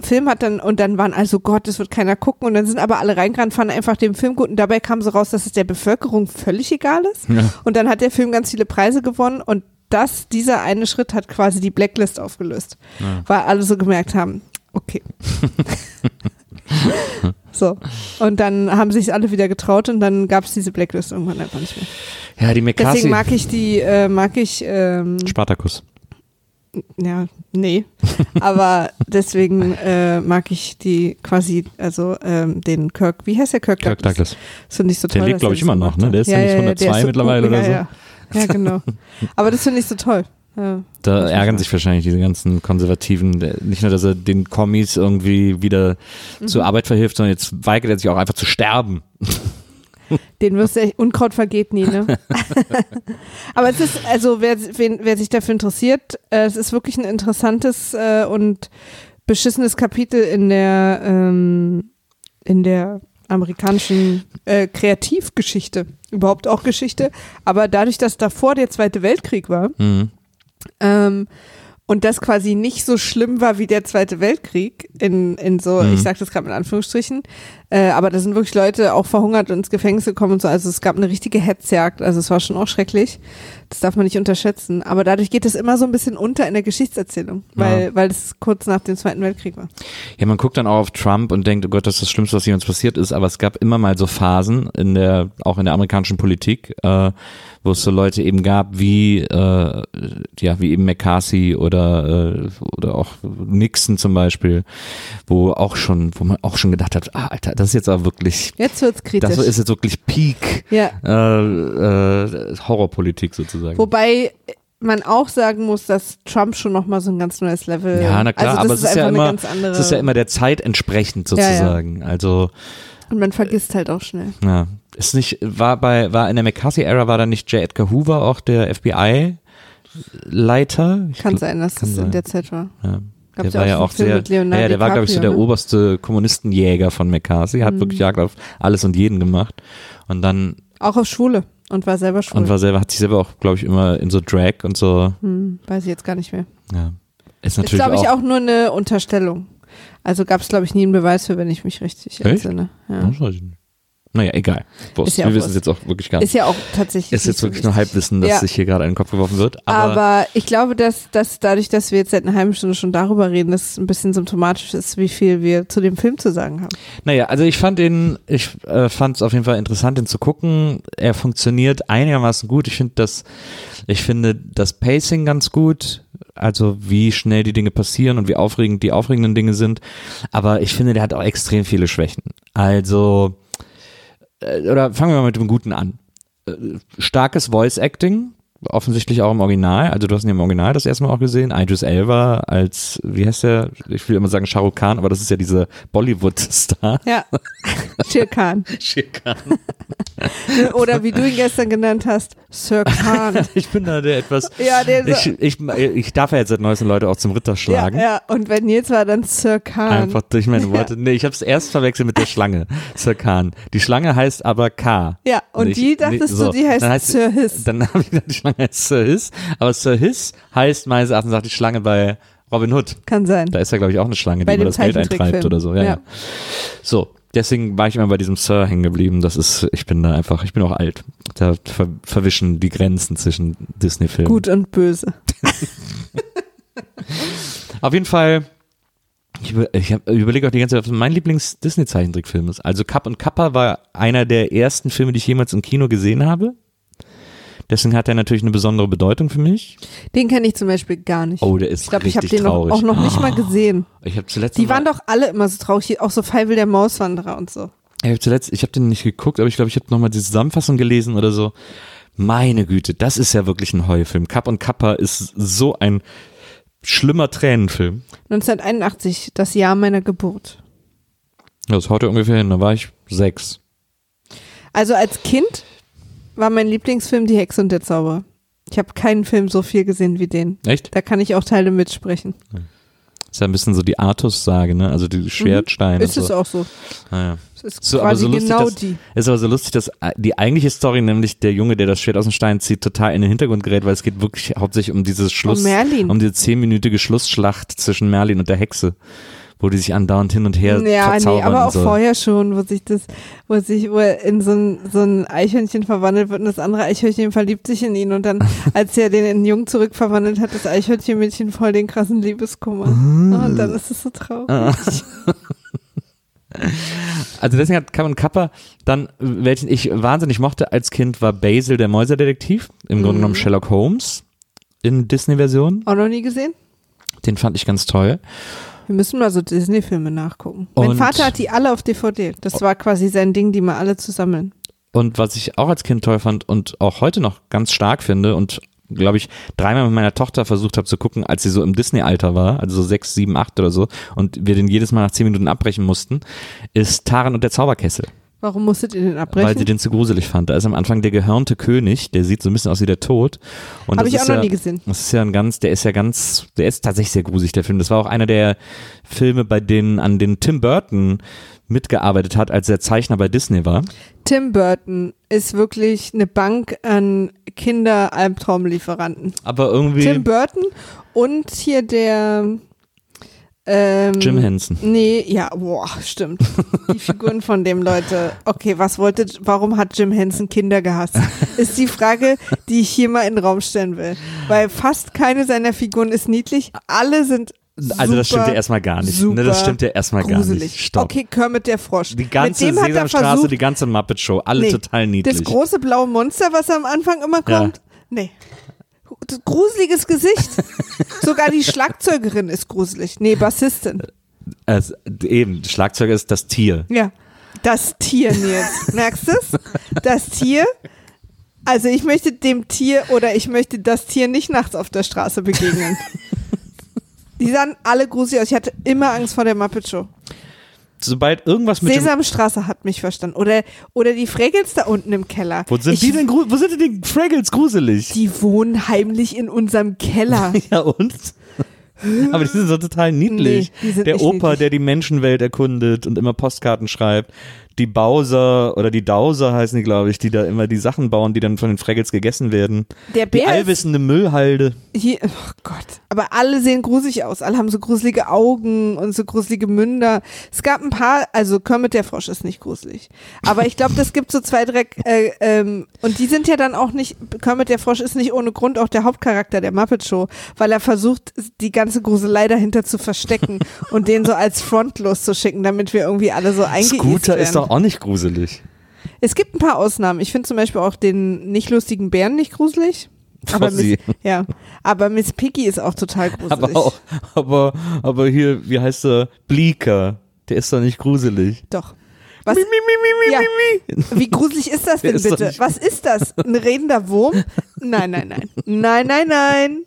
Film hat dann, und dann waren also Gott, das wird keiner gucken und dann sind aber alle reingerannt, fanden einfach den Film gut und dabei kam so raus, dass es der Bevölkerung völlig egal ist. Ja. Und dann hat der Film ganz viele Preise gewonnen und das, dieser eine Schritt hat quasi die Blacklist aufgelöst, weil alle so gemerkt haben, okay. so. Und dann haben sich alle wieder getraut und dann gab es diese Blacklist irgendwann einfach nicht mehr. Ja, die McCarthy. Deswegen mag ich die, äh, mag ich, ähm, Spartacus. Ja, nee. Aber deswegen äh, mag ich die quasi, also ähm, den Kirk, wie heißt der Kirk, Kirk Douglas. Das finde ich so Der toll. lebt, dass glaub er ich, immer so noch, ne? Der ist ja nicht 102 ist mittlerweile gut, oder ja, so. Ja, ja genau. Aber das finde ich so toll. Ja. Da ärgern sich wahrscheinlich diese ganzen Konservativen. Der- Nicht nur, dass er den Kommis irgendwie wieder Mhm. zur Arbeit verhilft, sondern jetzt weigert er sich auch einfach zu sterben. Den wirst du echt, Unkraut vergeht nie, ne? Aber es ist, also wer, wen, wer sich dafür interessiert, äh, es ist wirklich ein interessantes äh, und beschissenes Kapitel in der, ähm, in der amerikanischen äh, Kreativgeschichte, überhaupt auch Geschichte. Aber dadurch, dass davor der Zweite Weltkrieg war, Mhm. ähm, und das quasi nicht so schlimm war wie der Zweite Weltkrieg in, in so, Mhm. ich sage das gerade mit Anführungsstrichen, äh, aber da sind wirklich Leute auch verhungert und ins Gefängnis gekommen und so, also es gab eine richtige Hetzjagd, also es war schon auch schrecklich, das darf man nicht unterschätzen, aber dadurch geht es immer so ein bisschen unter in der Geschichtserzählung, weil, weil es kurz nach dem Zweiten Weltkrieg war. Ja, man guckt dann auch auf Trump und denkt, oh Gott, das ist das Schlimmste, was jemals passiert ist. Aber es gab immer mal so Phasen in der, auch in der amerikanischen Politik, äh, wo es so Leute eben gab wie, äh, ja, wie eben McCarthy oder oder, äh, oder auch Nixon zum Beispiel, wo auch schon, wo man auch schon gedacht hat, ah, Alter, das ist jetzt aber wirklich, Jetzt wird's kritisch. das ist jetzt wirklich Peak ja. äh, äh, Horrorpolitik sozusagen. Wobei man auch sagen muss, dass Trump schon nochmal so ein ganz neues Level. ja, na klar, also das aber ist es ist ja immer, es ist ja immer der Zeit entsprechend Ja, ja. sozusagen. Also und man vergisst halt auch schnell. Ja, ist nicht, war bei, war in der McCarthy-Ära, war da nicht J. Edgar Hoover auch der FBI-Leiter? Kann sein, dass kann das in der Zeit war. Ja. Gab's Der war ja auch sehr, ja, der war, glaube ich, so der ne? oberste Kommunistenjäger von McCarthy, hat Mhm. wirklich Jagd auf alles und jeden gemacht. Und dann, Auch auf Schule und war selber schwul. und war selber, hat sich selber auch, glaube ich, immer in so Drag und so, hm, weiß ich jetzt gar nicht mehr. ja. Ist Ist, natürlich glaube ich, auch, auch nur eine Unterstellung. Also gab es, glaube ich, nie einen Beweis für, wenn ich mich richtig Echt? entsinne. Ja. Das weiß ich nicht. Naja, egal. Wurst. Ja Wir wissen es jetzt auch wirklich gar nicht. Ist ja auch tatsächlich. Ist jetzt so wirklich nur wichtig. Halbwissen, das Ja. sich hier gerade in den Kopf geworfen wird. Aber, Aber, ich glaube, dass, dass dadurch, dass wir jetzt seit einer halben Stunde schon darüber reden, das ein bisschen symptomatisch ist, wie viel wir zu dem Film zu sagen haben. Naja, also ich fand ihn, ich äh, fand es auf jeden Fall interessant, ihn zu gucken. Er funktioniert einigermaßen gut. Ich finde das, ich finde das Pacing ganz gut. Also wie schnell die Dinge passieren und wie aufregend die aufregenden Dinge sind. Aber ich finde, der hat auch extrem viele Schwächen. Also, oder fangen wir mal mit dem Guten an. Äh, starkes Voice Acting. Offensichtlich auch im Original. Also du hast ihn ja im Original das erste Mal auch gesehen. Idris Elba als, wie heißt der? Ich will immer sagen Shah Rukh Khan, aber das ist ja diese Bollywood-Star. Ja. Shere Khan. Shah Khan. Oder wie du ihn gestern genannt hast, Sir Khan. Ich bin da der etwas. Ja, der Ich, ich, ich darf ja jetzt seit neuestem Leute auch zum Ritter ja, schlagen. ja, und wenn Nils war, dann Sir Khan. Einfach durch meine Worte. Nee, ich habe es erst verwechselt mit der Schlange. Sir Khan. Die Schlange heißt aber K. Ja, und Nicht- die dachtest nicht- so. du, die heißt, Dann heißt- Sir Hiss. Dann habe ich gedacht, die Schlange heißt Sir Hiss. Aber Sir Hiss heißt meines Erachtens auch die Schlange bei Robin Hood. Kann sein. Da ist ja, glaube ich, auch eine Schlange, Bei die dem das Geld eintreibt oder so. Ja, ja. Ja. So, deswegen war ich immer bei diesem Sir hängen geblieben. Das ist, ich bin da einfach, ich bin auch alt. Da ver verwischen die Grenzen zwischen Disney-Filmen. Gut und böse. Auf jeden Fall, ich, über- ich, überlege auch die ganze Zeit, was mein Lieblings-Disney-Zeichentrickfilm ist. Also Kapp und Kappa war einer der ersten Filme, die ich jemals im Kino gesehen habe. Deswegen hat er natürlich eine besondere Bedeutung für mich. Den kenne ich zum Beispiel gar nicht. Oh, der ist ich glaube, ich habe richtig den noch, traurig. auch noch nicht mal gesehen. Ich habe zuletzt Die waren doch alle immer so traurig, auch so Feivel der Mauswanderer und so. Ich habe zuletzt, ich habe den nicht geguckt, aber ich glaube, ich habe nochmal die Zusammenfassung gelesen oder so. Meine Güte, das ist ja wirklich ein Heulfilm. Kapp und Kappa ist so ein schlimmer Tränenfilm. 1981, das Jahr meiner Geburt. Das haut ja ungefähr hin, da war ich sechs. Also als Kind war mein Lieblingsfilm Die Hexe und der Zauberer. Ich habe keinen Film so viel gesehen wie den. Echt? Da kann ich auch Teile mitsprechen. Ist ja ein bisschen so die Artus-Sage, ne? Also die Schwertsteine. Mhm. Ist und es so. auch so. Ah, ja. Es ist So, aber quasi so lustig, genau dass- die. Ist aber so lustig, dass äh, die eigentliche Story, nämlich der Junge, der das Schwert aus dem Stein zieht, total in den Hintergrund gerät, weil es geht wirklich hauptsächlich um dieses Schluss, Um Merlin. um diese zehnminütige Schlussschlacht zwischen Merlin und der Hexe, wo die sich andauernd hin und her Ja, nee, verzaubern aber und auch so. vorher schon, wo sich das, wo sich, wo er in so ein, so ein Eichhörnchen verwandelt wird und das andere Eichhörnchen verliebt sich in ihn und dann, als er den in einen Jungen zurückverwandelt hat, das Eichhörnchenmädchen voll den krassen Liebeskummer. und dann ist es so traurig. Ah. Also deswegen hat und Kappa dann, welchen ich wahnsinnig mochte als Kind, war Basil der Mäuserdetektiv, im Mhm. Grunde genommen Sherlock Holmes in Disney-Version. Auch noch nie gesehen? Den fand ich ganz toll. Wir müssen mal so Disney-Filme nachgucken. mein Und- Vater hat die alle auf DVD. Das war quasi sein Ding, die mal alle zu sammeln. Und was ich auch als Kind toll fand und auch heute noch ganz stark finde und glaube ich dreimal mit meiner Tochter versucht habe zu gucken, als sie so im Disney-Alter war, also so sechs, sieben, acht oder so, und wir den jedes Mal nach zehn Minuten abbrechen mussten, ist Taran und der Zauberkessel, Warum musstet ihr den abbrechen? weil sie den zu gruselig fand. Da ist am Anfang der gehörnte König, der sieht so ein bisschen aus wie der Tod. Habe ich auch ist noch ja, nie gesehen. Das ist ja ein ganz, der ist ja ganz, der ist tatsächlich sehr gruselig, der Film. Das war auch einer der Filme, bei denen an den Tim Burton mitgearbeitet hat, als er Zeichner bei Disney war. Tim Burton ist wirklich eine Bank an Kinder-Albtraumlieferanten. Aber irgendwie Tim Burton und hier der ähm, Jim Henson. Nee, ja, boah, stimmt. Die Figuren von dem Leute. Okay, was wollte, warum hat Jim Henson Kinder gehasst? Ist die Frage, die ich hier mal in den Raum stellen will. Weil fast keine seiner Figuren ist niedlich. Alle sind Also das stimmt ja super, erstmal gar nicht. super Ne, das stimmt ja erstmal gar gruselig. nicht. Stopp. Okay, Kermit der Frosch. Die ganze Mit dem hat er Sesamstraße, versucht, die ganze Muppet Show, alle Nee, total niedlich. das große blaue Monster, was am Anfang immer Ja. kommt. Nee. Gruseliges Gesicht. Sogar die Schlagzeugerin ist gruselig. Nee, Bassistin. Es, eben, Schlagzeuger ist das Tier. Ja. Das Tier, Nils. Merkst du es? Das Tier. Also ich möchte dem Tier oder ich möchte das Tier nicht nachts auf der Straße begegnen. Die sahen alle gruselig aus. Ich hatte immer Angst vor der Muppet Show. Sobald irgendwas mit Sesamstraße hat mich verstanden. Oder, oder die Fraggles da unten im Keller. Wo sind ich, die denn wo sind denn die Fraggles gruselig? Die wohnen heimlich in unserem Keller. ja und? Aber die sind so total niedlich. Nee, der Opa, niedlich. der die Menschenwelt erkundet und immer Postkarten schreibt. Die Bowser oder die Dauser heißen die, glaube ich, die da immer die Sachen bauen, die dann von den Fraggles gegessen werden. Der Die Bär ist allwissende Müllhalde. hier, oh Gott. Aber alle sehen gruselig aus. Alle haben so gruselige Augen und so gruselige Münder. Es gab ein paar, also Kermit der Frosch ist nicht gruselig. Aber ich glaube, das gibt so zwei Dreck, äh, ähm, und die sind ja dann auch nicht, Kermit der Frosch ist nicht ohne Grund auch der Hauptcharakter der Muppet Show, weil er versucht, die ganze Gruselei dahinter zu verstecken und den so als Front loszuschicken, damit wir irgendwie alle so eingeeist Scooter werden. ist doch auch nicht gruselig. Es gibt ein paar Ausnahmen. Ich finde zum Beispiel auch den nicht lustigen Bären nicht gruselig. Aber Miss, ja, aber Miss Piggy ist auch total gruselig. Aber auch, aber, aber hier, wie heißt er? Bleaker. Der ist doch nicht gruselig. Doch. Was, Mi, mi, mi, Ja. wie gruselig ist das denn ist bitte? Was ist das? Ein redender Wurm? Nein, nein, nein. Nein, nein, nein.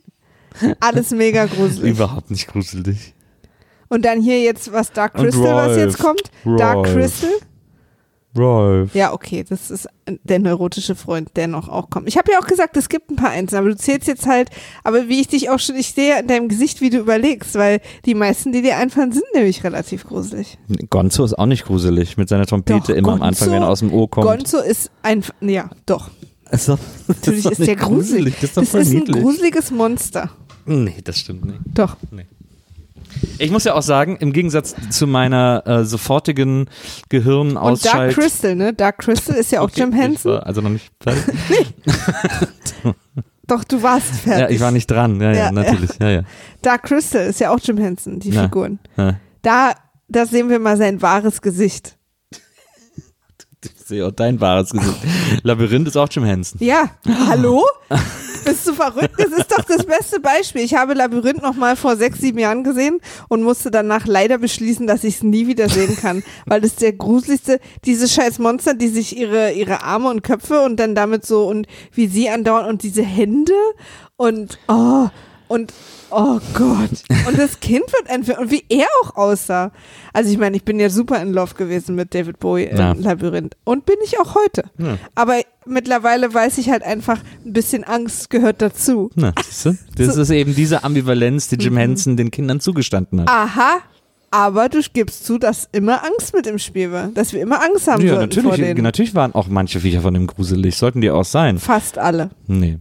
Alles mega gruselig. Überhaupt nicht gruselig. Und dann hier jetzt was Dark Crystal, was jetzt kommt. Dark. Crystal. Rolf. Ja, okay, das ist der neurotische Freund, der noch auch kommt. Ich habe ja auch gesagt, es gibt ein paar Einzelne, aber du zählst jetzt halt, aber wie ich dich auch schon, ich sehe in deinem Gesicht, wie du überlegst, weil die meisten, die dir einfallen, sind nämlich relativ gruselig. Gonzo ist auch nicht gruselig mit seiner Trompete Doch, immer am Gonzo- Anfang, wenn er aus dem O kommt. Gonzo ist einfach, ja, doch. ist doch, das Natürlich doch ist der nicht gruselig. Das ist doch Das voll ist ein gruseliges Monster. Nee, das stimmt nicht. Doch. Ich muss ja auch sagen, im Gegensatz zu meiner äh, sofortigen Und Dark Gehirnausschalt. Crystal, ne? Dark Crystal ist ja auch Jim Ich Henson. also noch nicht fertig. Doch, du warst fertig. Ja, ich war nicht dran. Ja, ja, Ja, natürlich. Ja, ja. Dark Crystal ist ja auch Jim Henson, die. Figuren. Da, da sehen wir mal sein wahres Gesicht. Ich sehe auch dein wahres Gesicht. Labyrinth ist auch Jim Henson. Ja, hallo? Bist du verrückt? Das ist doch das beste Beispiel. Ich habe Labyrinth noch mal vor sechs, sieben Jahren gesehen und musste danach leider beschließen, dass ich es nie wieder sehen kann, weil das der gruseligste, diese scheiß Monster, die sich ihre, ihre Arme und Köpfe und dann damit so und wie sie andauern und diese Hände und oh, und oh Gott. Und das Kind wird entführt und wie er auch aussah. Also ich meine, ich bin ja super in Love gewesen mit David Bowie im Ja. Labyrinth und bin ich auch heute. Ja. Aber mittlerweile weiß ich halt einfach, ein bisschen Angst gehört dazu. Na, siehst du? Das ist eben diese Ambivalenz, die Mhm. Jim Henson den Kindern zugestanden hat. Aha, aber du gibst zu, dass immer Angst mit im Spiel war. Dass wir immer Angst haben ja, sollten vor natürlich, denen. natürlich waren auch manche Viecher von dem gruselig. Sollten die auch sein. Fast alle. Nee.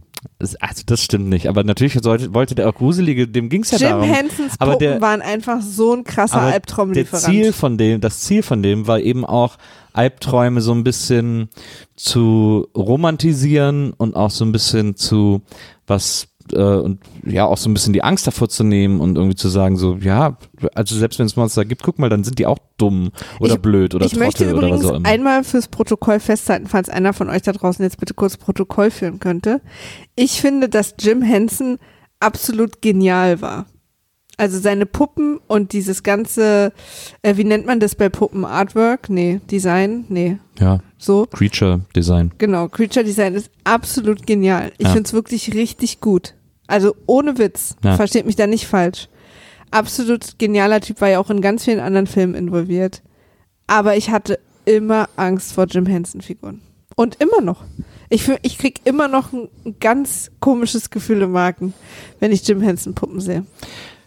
Also das stimmt nicht. Aber natürlich sollte, wollte der auch gruselige, dem ging es ja Jim darum. Hensons aber Puppen der- waren einfach so ein krasser Aber der Albtraumlieferant. Ziel von dem, das Ziel von dem war eben auch Albträume so ein bisschen zu romantisieren und auch so ein bisschen zu was äh, und ja auch so ein bisschen die Angst davor zu nehmen und irgendwie zu sagen so ja also selbst wenn es Monster gibt guck mal dann sind die auch dumm oder Ich- blöd oder ich möchte Trottel oder was übrigens auch immer einmal fürs Protokoll festhalten, falls einer von euch da draußen jetzt bitte kurz Protokoll führen könnte. Ich finde, dass Jim Henson absolut genial war. Also seine Puppen und dieses ganze, äh, wie nennt man das bei Puppen? Artwork? Nee, Design? Nee, ja so. Creature Design Genau, Creature Design ist absolut genial. Ich Ja. find's wirklich richtig gut. Also ohne Witz. Ja. Versteht mich da nicht falsch. Absolut genialer Typ, war ja auch in ganz vielen anderen Filmen involviert. Aber ich hatte immer Angst vor Jim Henson-Figuren. Und immer noch. Ich, ich krieg immer noch ein, ein ganz komisches Gefühl im Magen, wenn ich Jim Henson-Puppen sehe.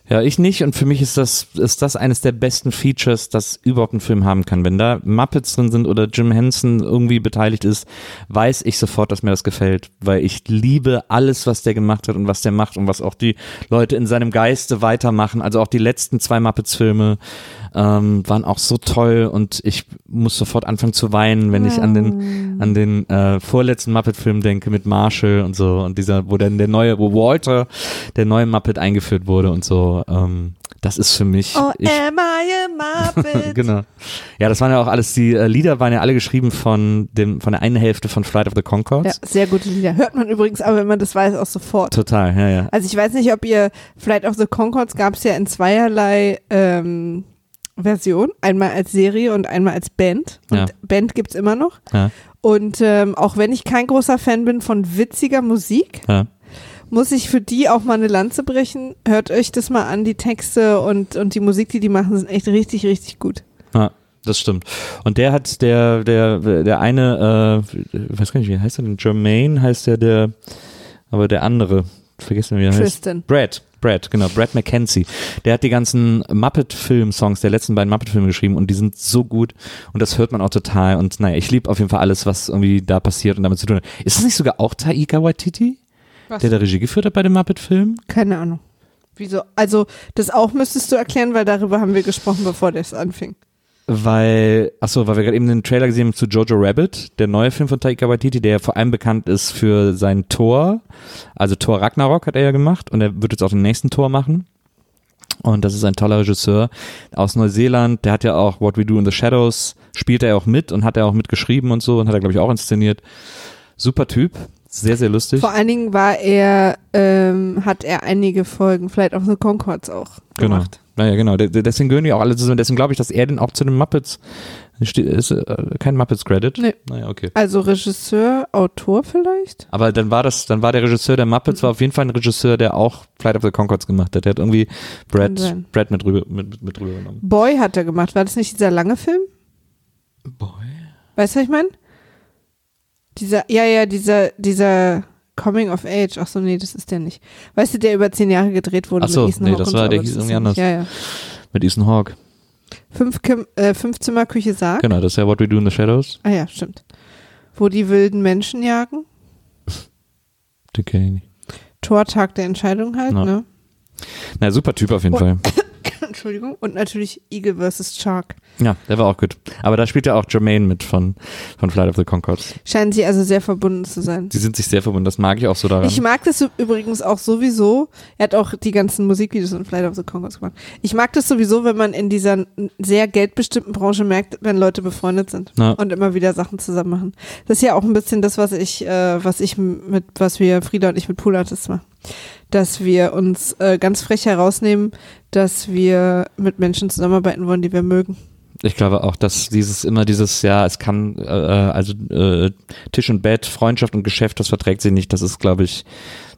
Ja, ich nicht. Und für mich ist das, ist das eines der besten Features, das überhaupt ein Film haben kann. Wenn da Muppets drin sind oder Jim Henson irgendwie beteiligt ist, weiß ich sofort, dass mir das gefällt. Weil ich liebe alles, was der gemacht hat und was der macht und was auch die Leute in seinem Geiste weitermachen. Also auch die letzten zwei Muppets-Filme ähm, waren auch so toll und ich muss sofort anfangen zu weinen, wenn ich an den, an den äh, vorletzten Muppet-Film denke mit Marshall und so und dieser, wo dann der neue, wo Walter, der neue Muppet eingeführt wurde und so. Ähm, das ist für mich. Oh, ich, am I a Muppet? genau. Ja, das waren ja auch alles, die äh, Lieder waren ja alle geschrieben von dem, von der einen Hälfte von Flight of the Ja, Conchords. sehr gute Lieder. Hört man übrigens, aber wenn man das weiß, auch sofort. Total, ja, ja. Also ich weiß nicht, ob ihr Flight of the Concords gab es ja in zweierlei ähm, Version. Einmal als Serie und einmal als Band. Und Ja. Band gibt's immer noch. Ja. Und ähm, auch wenn ich kein großer Fan bin von witziger Musik, ja. muss ich für die auch mal eine Lanze brechen. Hört euch das mal an, die Texte und, und die Musik, die die machen, sind echt richtig, richtig gut. Ja, das stimmt. Und der hat, der, der, der eine, äh, ich weiß gar nicht, wie heißt er denn? Jermaine heißt der, der, aber der andere, vergessen wir, wie er heißt. Tristan. Brad, Brad, genau, Brad McKenzie. Der hat die ganzen Muppet-Film-Songs der letzten beiden Muppet-Filme geschrieben und die sind so gut und das hört man auch total und naja, ich liebe auf jeden Fall alles, was irgendwie da passiert und damit zu tun hat. Ist das nicht sogar auch Taika Waititi, Was? der da Regie geführt hat bei den Muppet-Filmen? Keine Ahnung. Wieso? Also, das auch müsstest du erklären, weil darüber haben wir gesprochen, bevor das anfing. Weil, achso, weil wir gerade eben den Trailer gesehen haben zu Jojo Rabbit, der neue Film von Taika Waititi, der vor allem bekannt ist für sein Tor. Also Tor Ragnarok hat er ja gemacht und er wird jetzt auch den nächsten Tor machen. Und das ist ein toller Regisseur aus Neuseeland. Der hat ja auch What We Do in the Shadows, spielt er ja auch mit und hat er auch mitgeschrieben und so und hat er, glaube ich, auch inszeniert. Super Typ, sehr, sehr lustig. Vor allen Dingen war er, ähm, hat er einige Folgen, vielleicht auch so Concords auch Genau. Naja, genau. De- de- Deswegen gehören die auch alle zusammen. Deswegen glaube ich, dass er den auch zu den Muppets, ist äh, kein Muppets-Credit. Nee. Naja, okay. Also Regisseur, Autor vielleicht? Aber dann war das, dann war der Regisseur der Muppets, war auf jeden Fall ein Regisseur, der auch Flight of the Concords gemacht hat. Der hat irgendwie. Brad, Brad mit, rüber, mit, mit, mit rüber genommen. Boy hat er gemacht. War das nicht dieser lange Film? Boy. Weißt du, was ich meine? Dieser, ja, ja, dieser, dieser Coming of Age. Ach so, nee, das ist der nicht. Weißt du, der über zehn Jahre gedreht wurde Ach so, mit Ethan nee, Hawke das war- so, der hieß irgendwie nicht- Ja, ja. Mit Ethan Hawke. Fünf, Kim, äh, Fünfzimmerküche Sarg. Genau, das ist ja What We Do in the Shadows. Ah ja, stimmt. Wo die wilden Menschen jagen. Den kenn ich nicht. Tortag der Entscheidung halt, Ja. ne? Na, super Typ auf jeden Oh. Fall. Entschuldigung. Und natürlich Eagle vs. Shark. Ja, der war auch gut. Aber da spielt ja auch Jermaine mit von, von Flight of the Concords. Scheinen sie also sehr verbunden zu sein. Die sind sich sehr verbunden, das mag ich auch so daran. Ich mag das übrigens auch sowieso. Er hat auch die ganzen Musikvideos und Flight of the Conchords gemacht. Ich mag das sowieso, wenn man in dieser sehr geldbestimmten Branche merkt, wenn Leute befreundet sind Na. und immer wieder Sachen zusammen machen. Das ist ja auch ein bisschen das, was ich, äh, was ich mit, was wir Frieda und ich mit Pool Artists machen. Dass wir uns äh, ganz frech herausnehmen, dass wir mit Menschen zusammenarbeiten wollen, die wir mögen. Ich glaube auch, dass dieses immer dieses, ja, es kann, äh, also äh, Tisch und Bett, Freundschaft und Geschäft, das verträgt sich nicht. Das ist, glaube ich,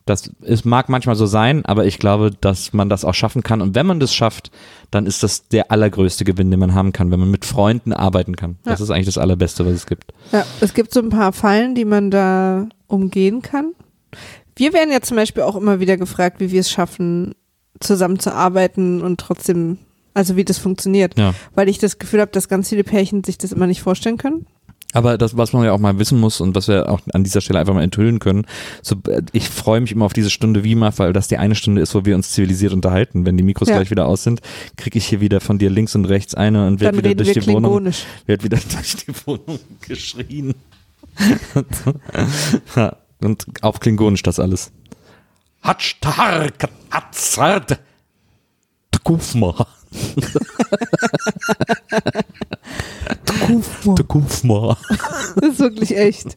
das es mag manchmal so sein, aber ich glaube, dass man das auch schaffen kann. Und wenn man das schafft, dann ist das der allergrößte Gewinn, den man haben kann, wenn man mit Freunden arbeiten kann. Das Ja. ist eigentlich das Allerbeste, was es gibt. Ja, es gibt so ein paar Fallen, die man da umgehen kann. Wir werden ja zum Beispiel auch immer wieder gefragt, wie wir es schaffen, zusammenzuarbeiten und trotzdem, also wie das funktioniert. Ja. Weil ich das Gefühl habe, dass ganz viele Pärchen sich das immer nicht vorstellen können. Aber das, was man ja auch mal wissen muss und was wir auch an dieser Stelle einfach mal enthüllen können, so, äh, ich freue mich immer auf diese Stunde Wima, weil das die eine Stunde ist, wo wir uns zivilisiert unterhalten. Wenn die Mikros Ja. gleich wieder aus sind, kriege ich hier wieder von dir links und rechts eine und werde wieder durch wir die Wohnung, werd wieder durch die Wohnung geschrien. Ja, und auf Klingonisch das alles. Hatzart, Tkufma. Tkufma. Das ist wirklich echt.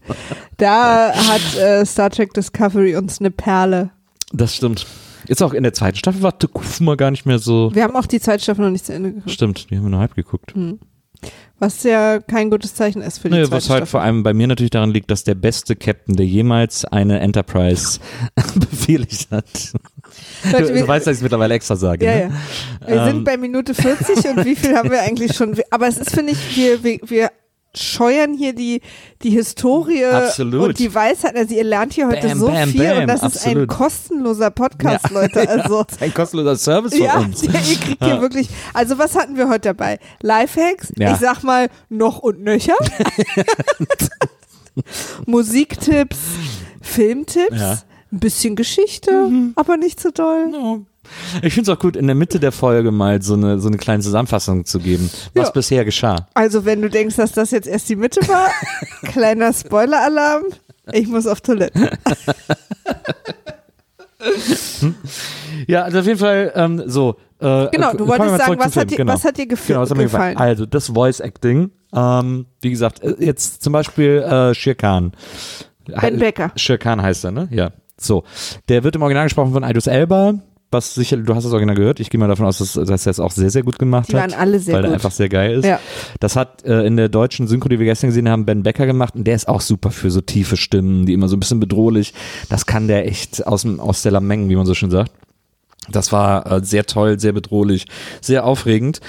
Da hat äh, Star Trek Discovery uns eine Perle. Das stimmt. Ist auch in der zweiten Staffel war Tkufma gar nicht mehr so. Wir haben auch die zweite Staffel noch nicht zu Ende geguckt. Stimmt, die haben wir nur halb geguckt. Was ja kein gutes Zeichen ist für die zweite was halt Staffel. vor allem bei mir natürlich daran liegt, dass der beste Captain, der jemals eine Enterprise befehligt hat. Leute, du, du weißt, dass ich es mittlerweile extra sage. Ja, ne? ja. Wir Ähm. sind bei Minute 40 und wie viel haben wir eigentlich schon? Aber es ist, finde ich, wir, wir, wir scheuern hier die, die Historie Absolut. und die Weisheit. Also ihr lernt hier heute Bam, so bam, viel bam, und das ist ein absolut. kostenloser Podcast, Leute. Also ist ein kostenloser Service von ja, uns. ihr kriegt hier wirklich. Also was hatten wir heute dabei? Lifehacks, Ja. ich sag mal noch und nöcher. Musiktipps, Filmtipps, Ja. ein bisschen Geschichte, aber nicht so doll. Ich finde es auch gut, in der Mitte der Folge mal so eine, so eine kleine Zusammenfassung zu geben, was Ja. bisher geschah. Also, wenn du denkst, dass das jetzt erst die Mitte war, kleiner Spoiler-Alarm, ich muss auf Toilette. Ja, also auf jeden Fall ähm, so. Äh, Genau, du wolltest sagen, was hat, dir, was hat dir Genau, das hat mir gefallen. Also das Voice Acting. Ähm, wie gesagt, äh, jetzt zum Beispiel äh, Khan. Ben Becker. Shere Khan heißt er, ne? Ja. So. Der wird im Original gesprochen von Idris Elba. Was sicher, du hast das Original gehört. Ich gehe mal davon aus, dass, dass er es auch sehr, sehr gut gemacht Die hat. waren alle sehr weil er gut. einfach sehr geil ist. Ja. Das hat äh, in der deutschen Synchro, die wir gestern gesehen haben, Ben Becker gemacht und der ist auch super für so tiefe Stimmen, die immer so ein bisschen bedrohlich. Das kann der echt aus, aus der Lameng, wie man so schön sagt. Das war äh, sehr toll, sehr bedrohlich, sehr aufregend.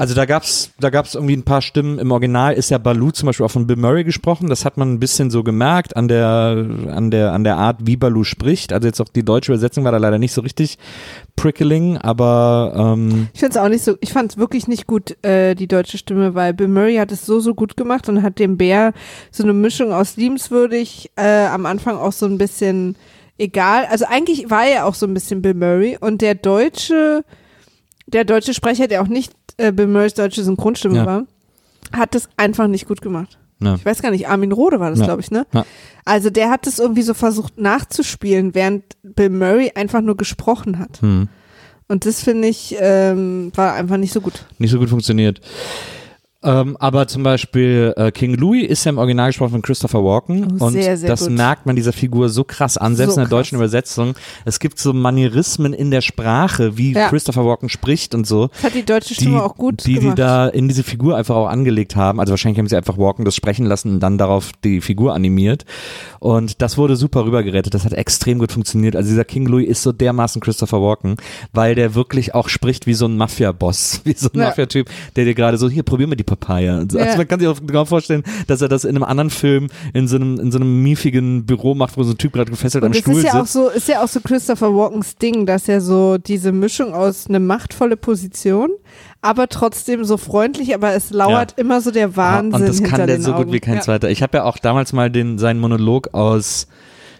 Also da gab's, da gab's irgendwie ein paar Stimmen. Im Original ist ja Baloo zum Beispiel auch von Bill Murray gesprochen. Das hat man ein bisschen so gemerkt an der, an der, an der Art, wie Baloo spricht. Also jetzt auch die deutsche Übersetzung war da leider nicht so richtig prickling, aber ähm, Ich finde es auch nicht so, ich fand es wirklich nicht gut, äh, die deutsche Stimme, weil Bill Murray hat es so, so gut gemacht und hat dem Bär so eine Mischung aus liebenswürdig, äh, am Anfang auch so ein bisschen egal. Also eigentlich war er auch so ein bisschen Bill Murray und der deutsche, der deutsche Sprecher, der auch nicht äh, Bill Murrays deutsche Synchronstimme Ja. war, hat es einfach nicht gut gemacht. ne. Ich weiß gar nicht, Armin Rohde war das, Ja. glaube ich, ne? Ja. Also der hat es irgendwie so versucht nachzuspielen, während Bill Murray einfach nur gesprochen hat. Hm. Und das finde ich, ähm, war einfach nicht so gut. nicht so gut funktioniert. Ähm, aber zum Beispiel äh, King Louis ist ja im Original gesprochen von Christopher Walken Oh, und sehr, sehr das gut. merkt man dieser Figur so krass an, selbst So in der deutschen krass. Übersetzung. Es gibt so Manierismen in der Sprache, wie Ja. Christopher Walken spricht und so. Das hat die deutsche Die, Stimme auch gut die, die gemacht. da in diese Figur einfach auch angelegt haben. Also wahrscheinlich haben sie einfach Walken das sprechen lassen und dann darauf die Figur animiert. Und das wurde super rübergerettet. Das hat extrem gut funktioniert. Also dieser King Louis ist so dermaßen Christopher Walken, weil der wirklich auch spricht wie so ein Mafia-Boss, wie so ein Ja. Mafia-Typ, der dir gerade so, hier, probier mal die Papaya. Und so. Ja. Also man kann sich auch genau vorstellen, dass er das in einem anderen Film in so einem, in so einem miefigen Büro macht, wo so ein Typ gerade gefesselt am Und es Stuhl ist ja auch so, ist ja auch so Christopher Walkens Ding, dass er so diese Mischung aus eine machtvolle Position, aber trotzdem so freundlich, aber es lauert immer so der Wahnsinn Ah, Und das kann der so Augen. gut wie kein ja. zweiter. Ich habe ja auch damals mal den, seinen Monolog aus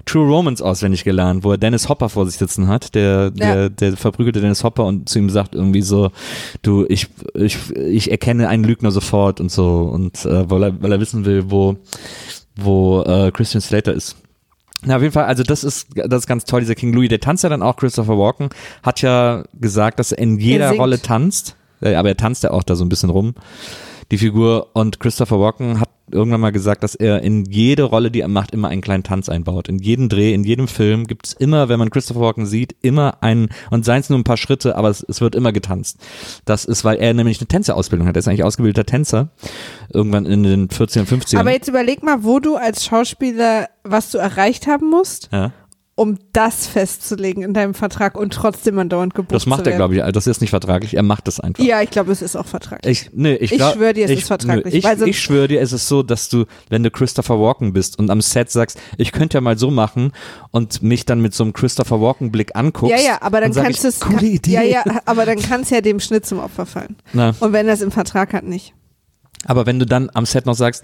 True Romance auswendig gelernt, wo er Dennis Hopper vor sich sitzen hat, der, der, Ja. der verprügelte Dennis Hopper und zu ihm sagt irgendwie so, du, ich, ich, ich erkenne einen Lügner sofort und so und äh, weil, er, weil er wissen will, wo, wo äh, Christian Slater ist. Na, auf jeden Fall, also das ist, das ist ganz toll, dieser King Louis, der tanzt ja dann auch, Christopher Walken, hat ja gesagt, dass er in jeder singt. Rolle tanzt, äh, aber er tanzt ja auch da so ein bisschen rum, die Figur, und Christopher Walken hat irgendwann mal gesagt, dass er in jede Rolle, die er macht, immer einen kleinen Tanz einbaut. In jedem Dreh, in jedem Film gibt es immer, wenn man Christopher Walken sieht, immer einen, und seien es nur ein paar Schritte, aber es, es wird immer getanzt. Das ist, weil er nämlich eine Tänzerausbildung hat. Er ist eigentlich ausgebildeter Tänzer, irgendwann in den 40er, 50ern. Aber jetzt überleg mal, wo du als Schauspieler, was du erreicht haben musst, ja. Um das festzulegen in deinem Vertrag und trotzdem andauernd gebucht Das macht er, glaube ich. Das ist nicht vertraglich. Er macht das einfach. Ja, ich glaube, es ist auch vertraglich. Ich, nee, ich, Ich glaub, schwör dir, es ich, ist vertraglich, Nö, ich, weil sonst- ich schwöre dir, es ist so, dass du, wenn du Christopher Walken bist und am Set sagst, ich könnte ja mal so machen und mich dann mit so einem Christopher Walken Blick anguckst. ja, ja, aber dann kannst du es. Coole Idee. Ja, ja, aber dann kann es ja dem Schnitt zum Opfer fallen. Na, Und wenn er es im Vertrag hat, nicht. aber wenn du dann am Set noch sagst,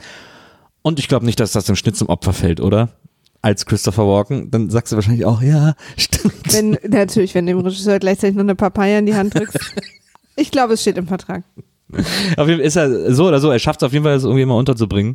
und ich glaube nicht, dass das dem Schnitt zum Opfer fällt, oder? Als Christopher Walken, dann sagst du wahrscheinlich auch, ja, stimmt. Wenn, natürlich, wenn du dem Regisseur gleichzeitig noch eine Papaya in die Hand drückst. Ich glaube, es steht im Vertrag. Auf jeden Fall ist er so oder so, er schafft es auf jeden Fall, das irgendwie immer unterzubringen.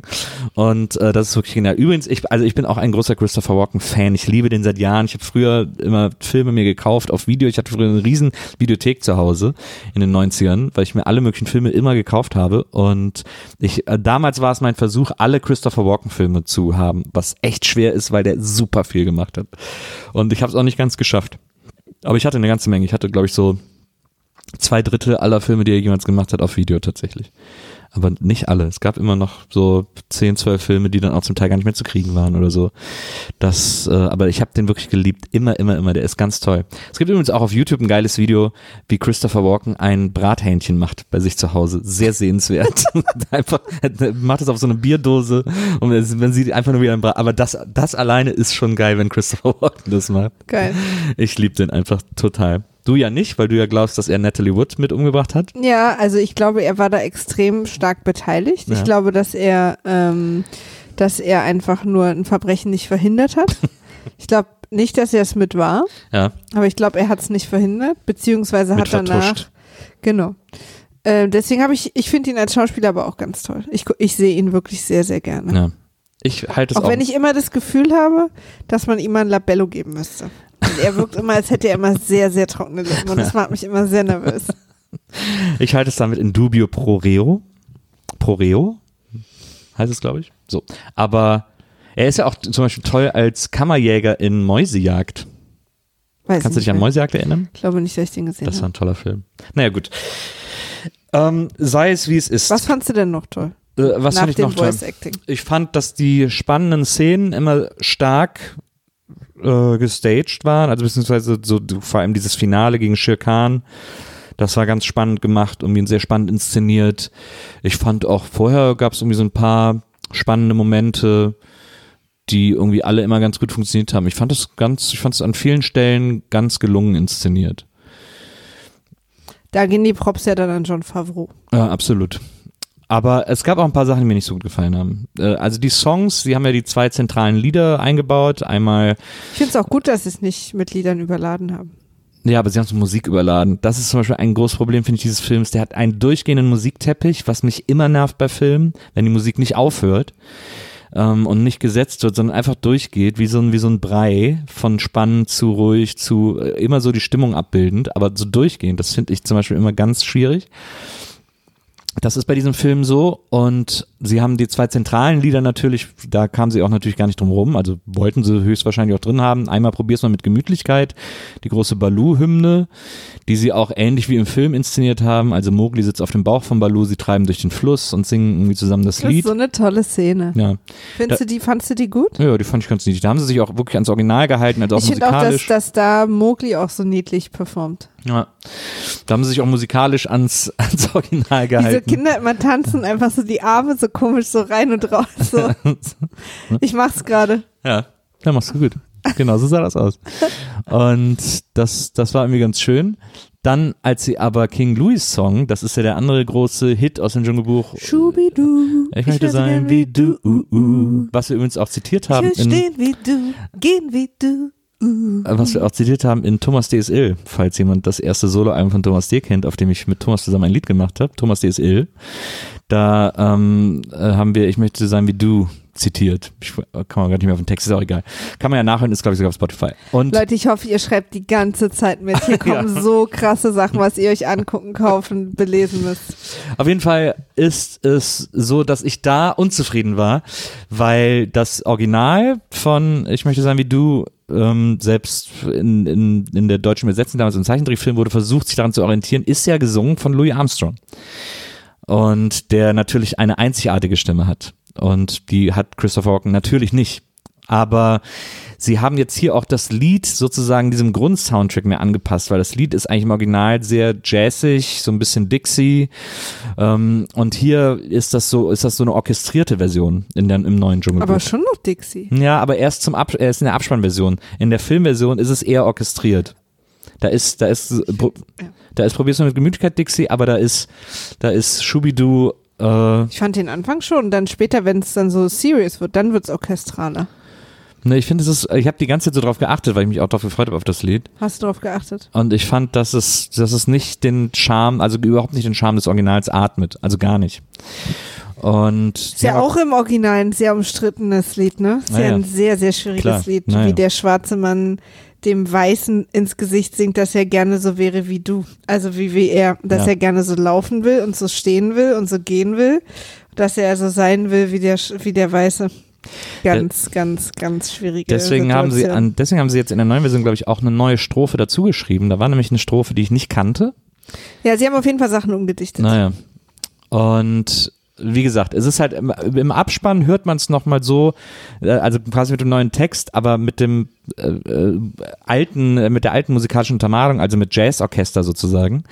Und äh, das ist wirklich genial. Übrigens, ich, also ich bin auch ein großer Christopher Walken-Fan. Ich liebe den seit Jahren. Ich habe früher immer Filme mir gekauft auf Video. Ich hatte früher eine riesen Videothek zu Hause in den 90ern, weil ich mir alle möglichen Filme immer gekauft habe. Und ich, äh, damals war es mein Versuch, alle Christopher Walken-Filme zu haben, was echt schwer ist, weil der super viel gemacht hat. Und ich habe es auch nicht ganz geschafft. Aber ich hatte eine ganze Menge. Ich hatte, glaube ich, so zwei Drittel aller Filme, die er jemals gemacht hat, auf Video tatsächlich. Aber nicht alle. Es gab immer noch so 10, 12 Filme, die dann auch zum Teil gar nicht mehr zu kriegen waren oder so. Das, äh, aber ich habe den wirklich geliebt. Immer, immer, immer. Der ist ganz toll. Es gibt übrigens auch auf YouTube ein geiles Video, wie Christopher Walken ein Brathähnchen macht bei sich zu Hause. Sehr sehenswert. einfach, er macht es auf so eine Bierdose und man sieht einfach nur wie ein Brat. Aber das, das alleine ist schon geil, wenn Christopher Walken das macht. Geil. Ich liebe den einfach total. Du ja nicht, weil du ja glaubst, dass er Natalie Wood mit umgebracht hat. Ja, also ich glaube, er war da extrem stark beteiligt. Ja. Ich glaube, dass er, ähm, dass er einfach nur ein Verbrechen nicht verhindert hat. ich glaube nicht, dass er es mit war, Ja. aber ich glaube, er hat es nicht verhindert, beziehungsweise Mit hat danach. vertuscht. Genau. Ähm, deswegen habe ich, ich finde ihn als Schauspieler aber auch ganz toll. Ich, ich sehe ihn wirklich sehr, sehr gerne. Ja. Ich halte es Auch auch. wenn ich immer das Gefühl habe, dass man ihm mal ein Labello geben müsste. Und er wirkt immer, als hätte er immer sehr, sehr trockene Lippen und das macht mich immer sehr nervös. Ich halte es damit in dubio pro reo. Pro reo heißt es, glaube ich. So. Aber er ist ja auch zum Beispiel toll als Kammerjäger in Mäusejagd. Weiß Kannst du ich dich an. Mäusejagd erinnern? Ich glaube nicht, dass ich den gesehen Das war habe. ein toller Film. Naja, gut. Ähm, sei es wie es ist. Was fandst du denn noch toll? Äh, was Nach fand ich dem noch toll? Voice Acting. Ich fand, dass die spannenden Szenen immer stark äh, gestaged waren, also beziehungsweise so vor allem dieses Finale gegen Shere Khan. Das war ganz spannend gemacht, irgendwie sehr spannend inszeniert. Ich fand auch vorher gab es irgendwie so ein paar spannende Momente, die irgendwie alle immer ganz gut funktioniert haben. Ich fand es ganz, ich fand es an vielen Stellen ganz gelungen inszeniert. Da gehen die Props ja dann an John Favreau. Ja, absolut. Aber es gab auch ein paar Sachen, die mir nicht so gut gefallen haben. Äh, Also die Songs, die haben ja die zwei zentralen Lieder eingebaut. Einmal, Ich finde es auch gut, dass sie es nicht mit Liedern überladen haben. ja, aber sie haben es mit Musik überladen. Das ist zum Beispiel ein großes Problem, finde ich, dieses Films. Der hat einen durchgehenden Musikteppich, was mich immer nervt bei Filmen, wenn die Musik nicht aufhört ähm, und nicht gesetzt wird, sondern einfach durchgeht, wie so ein, wie so ein Brei, von spannend zu ruhig zu äh, immer so die Stimmung abbildend, aber so durchgehend. Das finde ich zum Beispiel immer ganz schwierig. Das ist bei diesem Film so und sie haben die zwei zentralen Lieder natürlich, da kamen sie auch natürlich gar nicht drum rum, also wollten sie höchstwahrscheinlich auch drin haben. Einmal probier's mal mit Gemütlichkeit, die große Baloo-Hymne, die sie auch ähnlich wie im Film inszeniert haben. Also Mowgli sitzt auf dem Bauch von Baloo, sie treiben durch den Fluss und singen irgendwie zusammen das Das ist Lied. so eine tolle Szene. Ja. Findest du die, fandst du die gut? ja, die fand ich ganz niedlich. Da haben sie sich auch wirklich ans Original gehalten, also auch ich finde auch, dass, musikalisch. dass da Mowgli auch so niedlich performt. Ja. Da haben sie sich auch musikalisch ans, ans Original Diese gehalten. Kinder immer tanzen einfach so die Arme so komisch so rein und raus. So. Ich mach's gerade. Ja, ja, machst du gut. Genau, so sah das aus. Und das, das war irgendwie ganz schön. Dann, als sie aber King Louis Song, das ist ja der andere große Hit aus dem Dschungelbuch. Schubidu. Ich möchte so sein wie du, was wir übrigens auch zitiert haben Ich will stehen wie du, gehen wie du. Uh. was wir auch zitiert haben in Thomas D. ist ill, falls jemand das erste Soloalbum von Thomas D. kennt, auf dem ich mit Thomas zusammen ein Lied gemacht habe. Thomas D. ist ill. Da ähm, äh, haben wir Ich möchte sein wie du zitiert. Ich kann man gar nicht mehr auf den Text, ist auch egal. Kann man ja nachhören, ist glaube ich sogar auf Spotify. Und Leute, ich hoffe, ihr schreibt die ganze Zeit mit. Hier kommen so krasse Sachen, was ihr euch angucken, kaufen, belesen müsst. Auf jeden Fall ist es so, dass ich da unzufrieden war, weil das Original von Ich möchte sein wie du ähm, selbst in, in, in der deutschen Übersetzung damals im Zeichentrickfilm wurde versucht, sich daran zu orientieren, ist ja gesungen von Louis Armstrong. Und der natürlich eine einzigartige Stimme hat. Und die hat Christopher Walken natürlich nicht. Aber sie haben jetzt hier auch das Lied sozusagen diesem Grundsoundtrack mehr angepasst, weil das Lied ist eigentlich im Original sehr jazzig, so ein bisschen Dixie. Ähm, und hier ist das so, ist das so eine orchestrierte Version in der, im neuen Dschungelbuch. Aber schon noch Dixie. Ja, aber erst zum Ab erst in der Abspannversion. In der Filmversion ist es eher orchestriert. Da ist, da ist, pro- da ist probierst du mit Gemütlichkeit Dixie, aber da ist, da ist Schubidu, äh, Ich fand den Anfang schon. Dann später, wenn es dann so serious wird, dann wird's orchestraler. Ne, ich finde, es ist, ich habe die ganze Zeit so drauf geachtet, weil ich mich auch darauf gefreut habe auf das Lied. Hast du drauf geachtet? Und ich fand, dass es, dass es nicht den Charme, also überhaupt nicht den Charme des Originals atmet. Also gar nicht. Und Ist ja auch im Original ein sehr umstrittenes Lied, ne? Ist ja, Ja, ein sehr, sehr schwieriges Klar. Lied, Na wie der schwarze Mann dem Weißen ins Gesicht singt, dass er gerne so wäre wie du. Also wie, wie er, dass Ja. er gerne so laufen will und so stehen will und so gehen will. Dass er so sein will wie der, wie der Weiße. Ganz, ganz, ganz schwierige Deswegen haben sie an, deswegen haben sie jetzt in der neuen Version, glaube ich, auch eine neue Strophe dazu geschrieben. Da war nämlich eine Strophe, die ich nicht kannte. Ja, sie haben auf jeden Fall Sachen umgedichtet. Naja. Und wie gesagt, es ist halt im, im Abspann hört man es nochmal so, äh, also quasi mit dem neuen Text, aber mit dem äh, äh, alten, äh, mit der alten musikalischen Untermalung, also mit Jazzorchester sozusagen.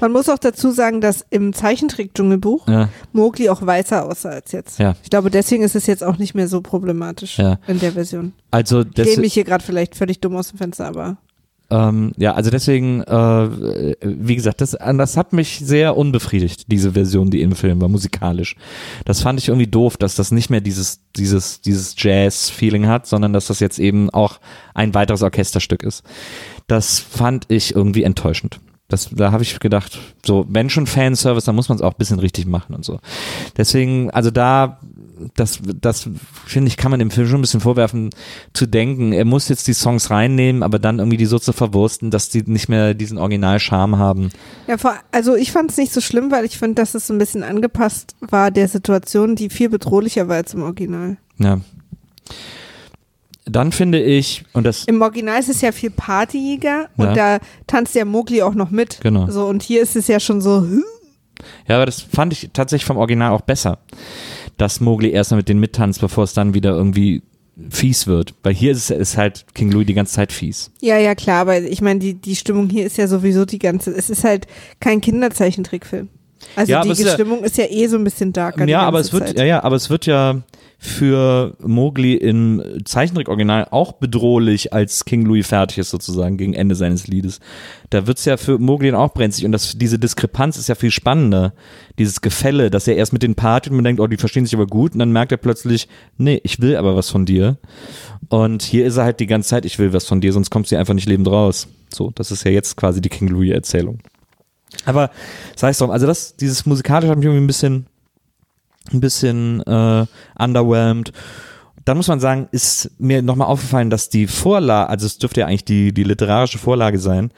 Man muss auch dazu sagen, dass im Zeichentrick-Dschungelbuch Ja, Mowgli auch weißer aussah als jetzt. Ja. Ich glaube, deswegen ist es jetzt auch nicht mehr so problematisch Ja. in der Version. also Ich lehne mich hier gerade vielleicht völlig dumm aus dem Fenster, aber ähm, ja, also deswegen, äh, wie gesagt, das, das hat mich sehr unbefriedigt, diese Version, die im Film war, musikalisch. Das fand ich irgendwie doof, dass das nicht mehr dieses, dieses, dieses Jazz-Feeling hat, sondern dass das jetzt eben auch ein weiteres Orchesterstück ist. Das fand ich irgendwie enttäuschend. Das, da habe ich gedacht, so, wenn schon Fanservice, dann muss man es auch ein bisschen richtig machen und so. Deswegen, also da das, das finde ich, kann man dem Film schon ein bisschen vorwerfen, zu denken, er muss jetzt die Songs reinnehmen, aber dann irgendwie die so zu verwursten, dass die nicht mehr diesen Original-Charme haben. Ja, vor, also ich fand es nicht so schlimm, weil ich finde, dass es so ein bisschen angepasst war der Situation, die viel bedrohlicher war als im Original. Ja. Dann finde ich, und das, Im Original ist es ja viel partyiger und Ja. da tanzt der Mowgli auch noch mit. Genau. So, und hier ist es ja schon so, ja, aber das fand ich tatsächlich vom Original auch besser, dass Mowgli erst mal mit denen mittanzt, bevor es dann wieder irgendwie fies wird. Weil hier ist, es- ist halt King Louis die ganze Zeit fies. Ja, ja, klar, aber ich meine, die, die Stimmung hier ist ja sowieso die ganze, es ist halt kein Kinderzeichentrickfilm. Also Ja, aber die Stimmung ist ja eh so ein bisschen darker. Ja, aber es wird, Zeit. ja, ja, aber es wird ja für Mowgli im Zeichentrick-Original auch bedrohlich, als King Louis fertig ist, sozusagen, gegen Ende seines Liedes. Da wird's ja für Mowgli dann auch brenzlig und das, diese Diskrepanz ist ja viel spannender. Dieses Gefälle, dass er erst mit den partet und man denkt, oh, die verstehen sich aber gut und dann merkt er plötzlich, nee, ich will aber was von dir. Und hier ist er halt die ganze Zeit, ich will was von dir, sonst kommst du einfach nicht lebend raus. So, das ist ja jetzt quasi die King Louis-Erzählung. Aber sei es drum, also das, dieses musikalische hat mich irgendwie ein bisschen, ein bisschen äh, underwhelmed. Dann muss man sagen, ist mir nochmal aufgefallen, dass die Vorlage, also es dürfte ja eigentlich die, die literarische Vorlage sein,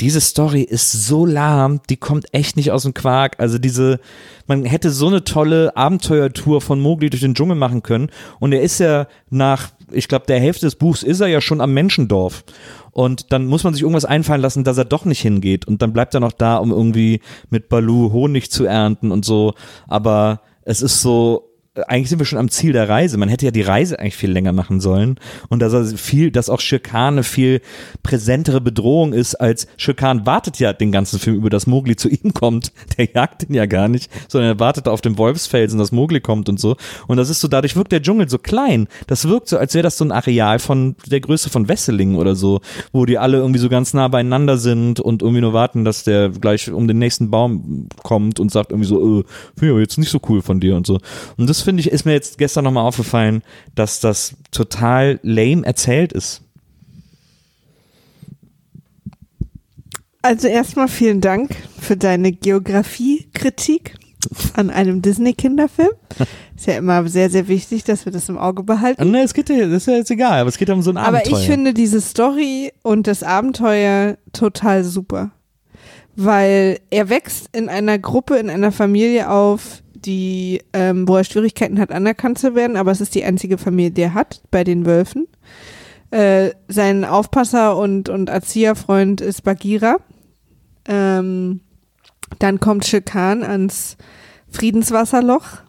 diese Story ist so lahm, die kommt echt nicht aus dem Quark. Also diese, man hätte so eine tolle Abenteuertour von Mowgli durch den Dschungel machen können. Und er ist ja nach, ich glaube, der Hälfte des Buchs ist er ja schon am Menschendorf. Und dann muss man sich irgendwas einfallen lassen, dass er doch nicht hingeht. Und dann bleibt er noch da, um irgendwie mit Balu Honig zu ernten und so. Aber es ist so, eigentlich sind wir schon am Ziel der Reise. Man hätte ja die Reise eigentlich viel länger machen sollen. Und dass er viel, dass auch Shirkan eine viel präsentere Bedrohung ist, als Shirkan wartet ja den ganzen Film über, dass Mowgli zu ihm kommt. Der jagt ihn ja gar nicht, sondern er wartet auf dem Wolfsfelsen, dass Mowgli kommt und so. Und das ist so, dadurch wirkt der Dschungel so klein. Das wirkt so, als wäre das so ein Areal von der Größe von Wesseling oder so, wo die alle irgendwie so ganz nah beieinander sind und irgendwie nur warten, dass der gleich um den nächsten Baum kommt und sagt irgendwie so, äh, aber jetzt nicht so cool von dir und so. Und das finde ich, ist mir jetzt gestern nochmal aufgefallen, dass das total lame erzählt ist. Also erstmal vielen Dank für deine Geografiekritik an einem Disney-Kinderfilm. Ist ja immer sehr, sehr wichtig, dass wir das im Auge behalten. Ne, es geht ja, das ist ja jetzt egal, aber es geht ja um so ein Aber Abenteuer. ich finde diese Story und das Abenteuer total super. Weil er wächst in einer Gruppe, in einer Familie auf, die, ähm, wo er Schwierigkeiten hat, anerkannt zu werden, aber es ist die einzige Familie, die er hat, bei den Wölfen. Äh, sein Aufpasser und, und Erzieherfreund ist Bagheera. Ähm, dann kommt Shirkan ans Friedenswasserloch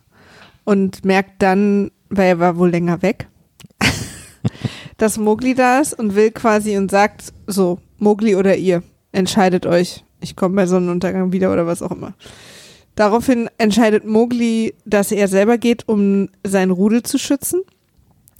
und merkt dann, weil er war wohl länger weg, dass Mowgli da ist und will quasi und sagt so, Mowgli oder ihr, entscheidet euch. Ich komme bei Sonnenuntergang wieder oder was auch immer. Daraufhin entscheidet Mowgli, dass er selber geht, um sein Rudel zu schützen.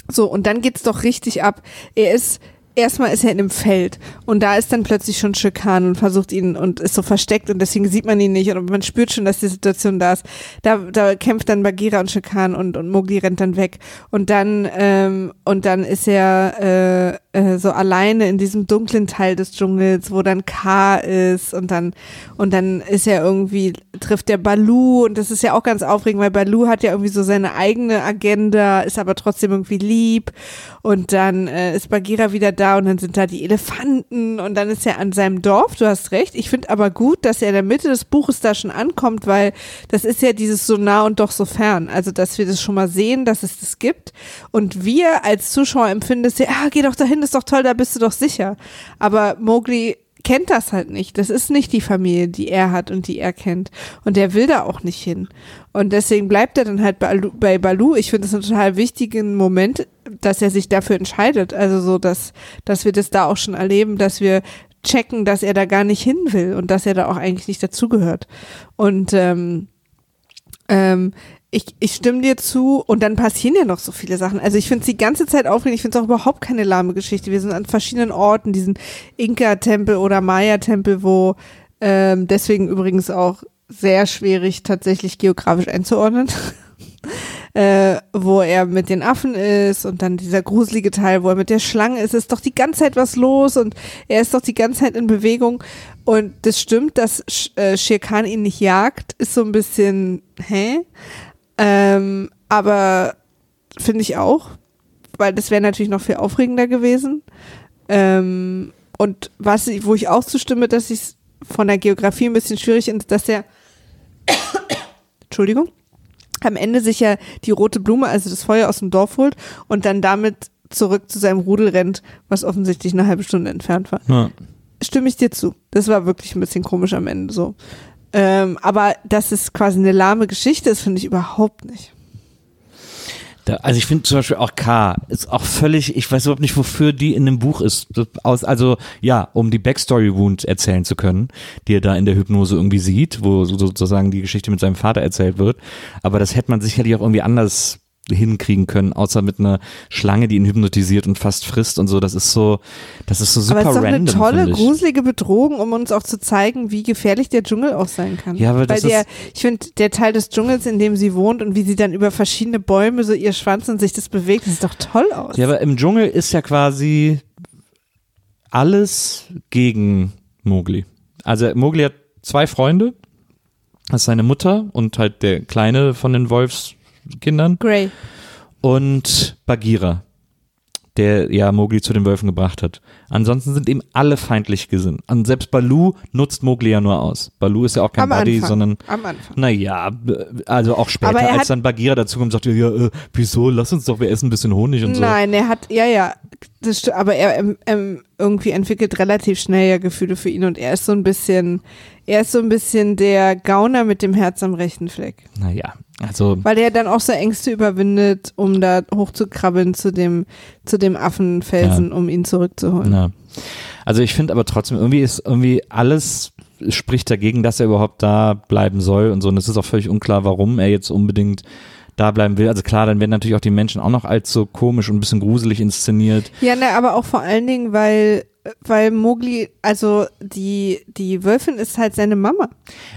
So, und dann geht's doch richtig ab. Er ist, erstmal ist er in einem Feld und da ist dann plötzlich schon Schirkan und versucht ihn und ist so versteckt und deswegen sieht man ihn nicht und man spürt schon, dass die Situation da ist. Da, da kämpft dann Bagheera und Schirkan und, und Mowgli rennt dann weg und dann, ähm, und dann ist er, äh, äh, so alleine in diesem dunklen Teil des Dschungels, wo dann K ist und dann, und dann ist er irgendwie, trifft der Balu und das ist ja auch ganz aufregend, weil Balu hat ja irgendwie so seine eigene Agenda, ist aber trotzdem irgendwie lieb und dann äh, ist Bagheera wieder da und dann sind da die Elefanten und dann ist er an seinem Dorf, du hast recht. Ich finde aber gut, dass er in der Mitte des Buches da schon ankommt, weil das ist ja dieses so nah und doch so fern. Also, dass wir das schon mal sehen, dass es das gibt und wir als Zuschauer empfinden es ja, ah, geh doch dahin, ist doch toll, da bist du doch sicher. Aber Mowgli kennt das halt nicht. Das ist nicht die Familie, die er hat und die er kennt. Und der will da auch nicht hin. Und deswegen bleibt er dann halt. Bei Balu. Ich finde es einen total wichtigen Moment, dass er sich dafür entscheidet. Also so, dass, dass wir das da auch schon erleben, dass wir checken, dass er da gar nicht hin will und dass er da auch eigentlich nicht dazugehört. Und ähm, ähm, ich, ich stimme dir zu und dann passieren ja noch so viele Sachen. Also ich finde es die ganze Zeit aufregend. Ich finde es auch überhaupt keine lahme Geschichte. Wir sind an verschiedenen Orten, diesen Inka-Tempel oder Maya-Tempel, wo ähm, deswegen übrigens auch sehr schwierig tatsächlich geografisch einzuordnen. Äh, wo er mit den Affen ist und dann dieser gruselige Teil, wo er mit der Schlange ist, ist doch die ganze Zeit was los und er ist doch die ganze Zeit in Bewegung. Und das stimmt, dass Sch- äh, Shere Khan ihn nicht jagt, ist so ein bisschen, hä? Ähm, aber finde ich auch, weil das wäre natürlich noch viel aufregender gewesen. Ähm, und was, ich- wo ich auch zustimme, dass ich es von der Geografie ein bisschen schwierig finde, dass der, Entschuldigung, am Ende sich ja die rote Blume, also das Feuer aus dem Dorf holt und dann damit zurück zu seinem Rudel rennt, was offensichtlich eine halbe Stunde entfernt war Ja. stimme ich dir zu. Das war wirklich ein bisschen komisch am Ende so. Ähm, aber dass es quasi eine lahme Geschichte ist, finde ich überhaupt nicht. Da, also ich finde zum Beispiel auch K ist auch völlig, ich weiß überhaupt nicht, wofür die in dem Buch ist. Aus, also ja, um die Backstory Wound erzählen zu können, die er da in der Hypnose irgendwie sieht, wo so- sozusagen die Geschichte mit seinem Vater erzählt wird. Aber das hätte man sicherlich auch irgendwie anders hinkriegen können, außer mit einer Schlange, die ihn hypnotisiert und fast frisst und so. Das ist so, das ist so super aber es ist doch eine random. tolle, gruselige Bedrohung, um uns auch zu zeigen, wie gefährlich der Dschungel auch sein kann. Ja, aber das Weil der, ist- ich finde, der Teil des Dschungels, in dem sie wohnt und wie sie dann über verschiedene Bäume so ihr Schwanz und sich das bewegt, das sieht doch toll aus. Ja, aber im Dschungel ist ja quasi alles gegen Mowgli. Also Mowgli hat zwei Freunde. Das ist seine Mutter und halt der kleine von den Wolfskindern Grey. und Bagheera, der ja Mowgli zu den Wölfen gebracht hat. Ansonsten sind ihm alle feindlich gesinnt. Und selbst Baloo nutzt Mowgli ja nur aus. Baloo ist ja auch kein Am Buddy, Anfang. sondern Am Anfang. naja, also auch später, er als dann Bagheera dazukommt, sagt er, ja, äh, wieso, lass uns doch, wir essen ein bisschen Honig und so. Nein, er hat, ja, ja, das aber er ähm, ähm, irgendwie entwickelt relativ schnell ja Gefühle für ihn und er ist so ein bisschen, er ist so ein bisschen der Gauner mit dem Herz am rechten Fleck. Naja, also Weil er dann auch so Ängste überwindet, um da hochzukrabbeln zu dem, zu dem Affenfelsen, um ihn zurückzuholen. Ja. Also ich finde aber trotzdem, irgendwie ist irgendwie alles spricht dagegen, dass er überhaupt da bleiben soll und so. Und es ist auch völlig unklar, warum er jetzt unbedingt da bleiben will. Also klar, dann werden natürlich auch die Menschen auch noch allzu komisch und ein bisschen gruselig inszeniert. Ja, ne, aber auch vor allen Dingen, weil, weil Mowgli, also die, die Wölfin ist halt seine Mama.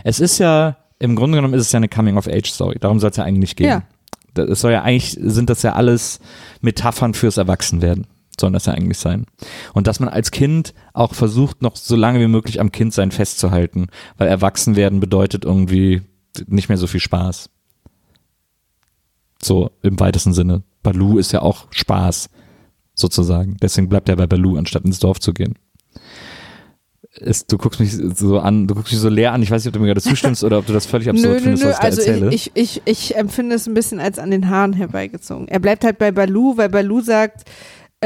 Es ist ja, im Grunde genommen ist es ja eine Coming-of-Age-Story. Darum soll es ja eigentlich gehen. Ja. Das es soll ja eigentlich, sind das ja alles Metaphern fürs Erwachsenwerden. Sollen das ja eigentlich sein. Und dass man als Kind auch versucht, noch so lange wie möglich am Kindsein festzuhalten, weil Erwachsenwerden bedeutet irgendwie nicht mehr so viel Spaß. So im weitesten Sinne. Baloo ist ja auch Spaß, sozusagen. Deswegen bleibt er bei Baloo, anstatt ins Dorf zu gehen. Ist, du guckst mich so an, du guckst mich so leer an. Ich weiß nicht, ob du mir gerade zustimmst oder ob du das völlig absurd nö, findest, nö. was ich da Also erzähle. ich, ich, ich, ich empfinde es ein bisschen als an den Haaren herbeigezogen. Er bleibt halt bei Balu, weil Balu sagt,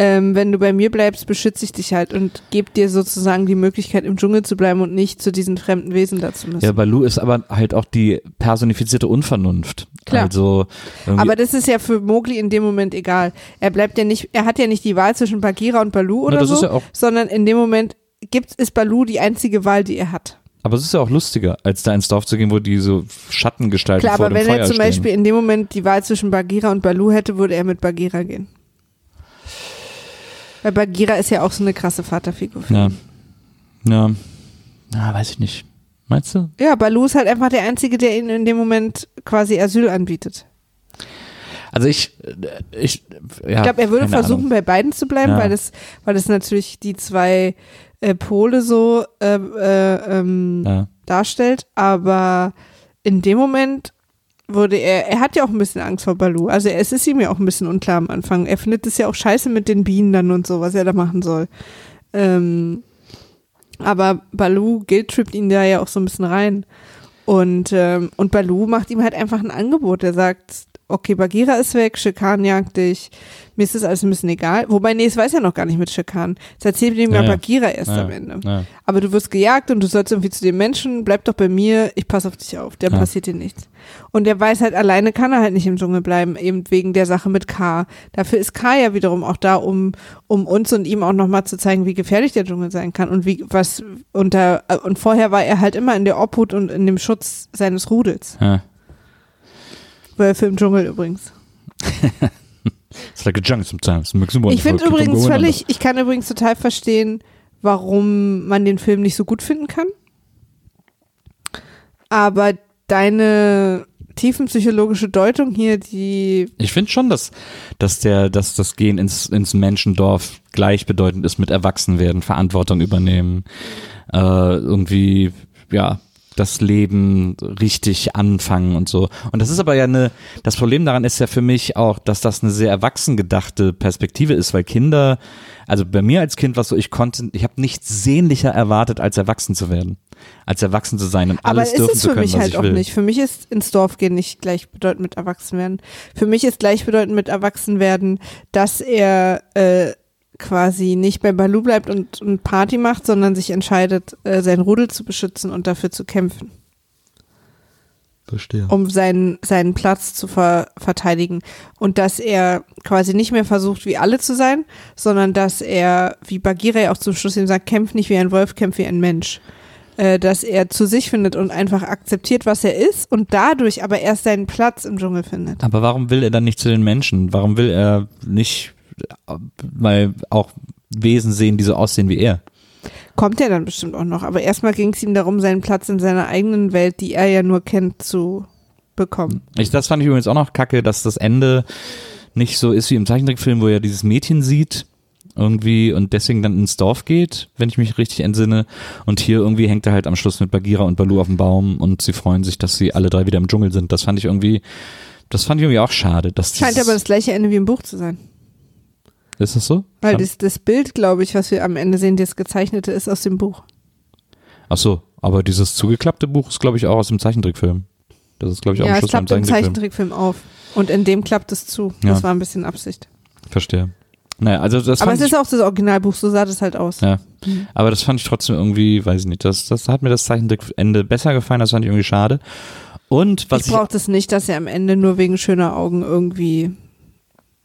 ähm, wenn du bei mir bleibst, beschütze ich dich halt und gebe dir sozusagen die Möglichkeit, im Dschungel zu bleiben und nicht zu diesen fremden Wesen da zu müssen. Ja, Baloo ist aber halt auch die personifizierte Unvernunft. Klar. Also Aber das ist ja für Mowgli in dem Moment egal. Er bleibt ja nicht, er hat ja nicht die Wahl zwischen Bagheera und Balu oder das so, ja auch- sondern in dem Moment gibt, ist Balu die einzige Wahl, die er hat. aber es ist ja auch lustiger, als da ins Dorf zu gehen, wo die so Schattengestalten Klar, vor aber dem wenn Feuer er zum stehen. Beispiel in dem Moment die Wahl zwischen Bagheera und Balu hätte, würde er mit Bagheera gehen. Weil Bagheera ist ja auch so eine krasse Vaterfigur. Für ja. Ja. Na, weiß ich nicht. Meinst du? ja, Balu ist halt einfach der Einzige, der ihnen in dem Moment quasi Asyl anbietet. Also ich, äh, ich, ja, ich glaube, er würde versuchen, Ahnung. bei beiden zu bleiben, Ja. weil das, weil das natürlich die zwei äh, Pole so äh, äh, ähm, Ja. darstellt. Aber in dem Moment würde er, er hat ja auch ein bisschen Angst vor Balu. Also es ist ihm ja auch ein bisschen unklar am Anfang. Er findet es ja auch scheiße mit den Bienen dann und so, was er da machen soll. Ähm, aber Balu guilt-trippt ihn da ja auch so ein bisschen rein. Und, ähm, und Balu macht ihm halt einfach ein Angebot. Er sagt, okay, Bagheera ist weg, Shekan jagt dich, mir ist das alles ein bisschen egal. Wobei, nee, es weiß er noch gar nicht mit Shekan. Das erzählt ihm ja, Ja, ja. Bagheera erst Ja, am Ende. Ja. Aber du wirst gejagt und du sollst irgendwie zu den Menschen, bleib doch bei mir, ich passe auf dich auf, der Ja. passiert dir nichts. Und er weiß halt, alleine kann er halt nicht im Dschungel bleiben, eben wegen der Sache mit K. Dafür ist K ja wiederum auch da, um, um uns und ihm auch nochmal zu zeigen, wie gefährlich der Dschungel sein kann und wie, was unter, und vorher war er halt immer in der Obhut und in dem Schutz seines Rudels. Wölfe im Dschungel übrigens. It's like a jungle sometimes. Ich finde übrigens völlig, ich kann übrigens total verstehen, warum man den Film nicht so gut finden kann. Aber deine tiefenpsychologische Deutung hier, die, Ich finde schon, dass, dass der, dass das Gehen ins, ins Menschendorf gleichbedeutend ist mit Erwachsenwerden, Verantwortung übernehmen, äh, irgendwie, ja, das Leben richtig anfangen und so. Und das ist aber ja eine, das Problem daran ist ja für mich auch, dass das eine sehr erwachsen gedachte Perspektive ist, weil Kinder, also bei mir als Kind war es so, ich konnte, ich habe nichts sehnlicher erwartet, als erwachsen zu werden. Als erwachsen zu sein und Aber alles ist dürfen es zu für können, mich was halt ich auch will. nicht. Für mich ist ins Dorf gehen nicht gleichbedeutend mit Erwachsenwerden. Für mich ist gleichbedeutend mit Erwachsenwerden, dass er äh, quasi nicht bei Balu bleibt und, und Party macht, sondern sich entscheidet, äh, sein Rudel zu beschützen und dafür zu kämpfen, Verstehe. um seinen, seinen Platz zu ver verteidigen. Und dass er quasi nicht mehr versucht, wie alle zu sein, sondern dass er, wie Bagheera ja auch zum Schluss ihm sagt, kämpf nicht wie ein Wolf, kämpf wie ein Mensch. Äh, dass er zu sich findet und einfach akzeptiert, was er ist und dadurch aber erst seinen Platz im Dschungel findet. Aber warum will er dann nicht zu den Menschen? Warum will er nicht mal auch Wesen sehen, die so aussehen wie er? Kommt er dann bestimmt auch noch. Aber erstmal ging es ihm darum, seinen Platz in seiner eigenen Welt, die er ja nur kennt, zu bekommen. Ich, das fand ich übrigens auch noch kacke, dass das Ende nicht so ist wie im Zeichentrickfilm, wo er dieses Mädchen sieht irgendwie und deswegen dann ins Dorf geht, wenn ich mich richtig entsinne. Und hier irgendwie hängt er halt am Schluss mit Bagheera und Balu auf dem Baum und sie freuen sich, dass sie alle drei wieder im Dschungel sind. Das fand ich irgendwie, das fand ich irgendwie auch schade. Dass Scheint aber das gleiche Ende wie im Buch zu sein. Ist das so? Weil das, das Bild, glaube ich, was wir am Ende sehen, das gezeichnete ist aus dem Buch. Ach so, aber dieses zugeklappte Buch ist, glaube ich, auch aus dem Zeichentrickfilm. Das ist, glaube ich, auch ja, es Schluss beim klappt im Zeichentrickfilm. Zeichentrickfilm auf. Und in dem klappt es zu. Ja. Das war ein bisschen Absicht. Verstehe. Naja, also das Aber es ist auch das Originalbuch, so sah das halt aus. Ja. Aber das fand ich trotzdem irgendwie, weiß ich nicht, das, das hat mir das Zeichentrickende besser gefallen, das fand ich irgendwie schade. Und was ich ich, brauche das nicht, dass er am Ende nur wegen schöner Augen irgendwie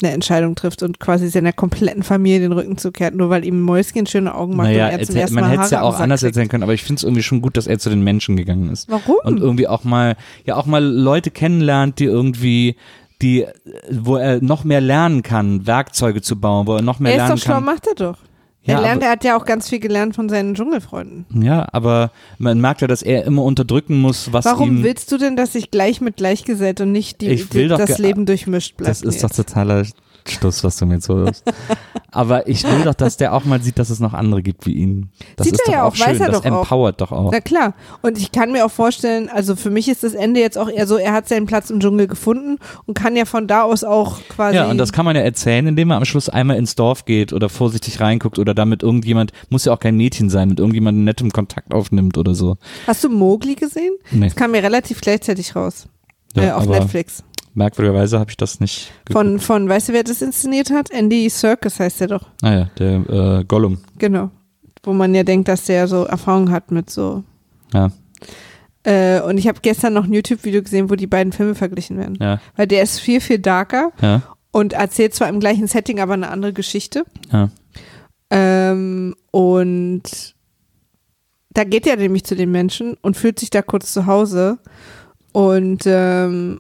eine Entscheidung trifft und quasi seiner kompletten Familie den Rücken zukehrt, nur weil ihm Mäuschen schöne Augen macht naja, und er zum ersten man hätte es ja auch anders kriegt. erzählen können, aber ich finde es irgendwie schon gut, dass er zu den Menschen gegangen ist. Warum? Und irgendwie auch mal, ja auch mal Leute kennenlernt, die irgendwie, die, wo er noch mehr lernen kann, Werkzeuge zu bauen, wo er noch mehr er ist lernen doch schlau, kann. macht er doch. Ja, er lernt, aber- er hat ja auch ganz viel gelernt von seinen Dschungelfreunden. Ja, aber man merkt ja, dass er immer unterdrücken muss, was Warum ihm. willst du denn, dass sich gleich mit gleichgesellt und nicht die, Ich die, das Leben durchmischt bleibt? Das ist jetzt? doch totaler Schluss, was du mir jetzt holst. Aber ich will doch, dass der auch mal sieht, dass es noch andere gibt wie ihn. Das Sieht ist er ja auch auch, weiß schön. er das doch auch. empowert doch auch. Na klar. Und ich kann mir auch vorstellen, also für mich ist das Ende jetzt auch eher so, er hat seinen Platz im Dschungel gefunden und kann ja von da aus auch quasi. Ja, und das kann man ja erzählen, indem man am Schluss einmal ins Dorf geht oder vorsichtig reinguckt oder damit irgendjemand, muss ja auch kein Mädchen sein, mit irgendjemandem nettem Kontakt aufnimmt oder so. Hast du Mowgli gesehen? Nee, Das kam mir relativ gleichzeitig raus. Ja, äh, auf Netflix. Merkwürdigerweise habe ich das nicht geguckt. Von, von, weißt du, wer das inszeniert hat? Andy Serkis heißt der doch. Naja, der äh, Gollum. Genau. Wo man ja denkt, dass der so Erfahrung hat mit so. Ja, Äh, und ich habe gestern noch ein YouTube-Video gesehen, wo die beiden Filme verglichen werden. ja, Weil der ist viel, viel darker ja, und erzählt zwar im gleichen Setting, aber eine andere Geschichte. ja. Ähm, und da geht er nämlich zu den Menschen und fühlt sich da kurz zu Hause. Und, ähm,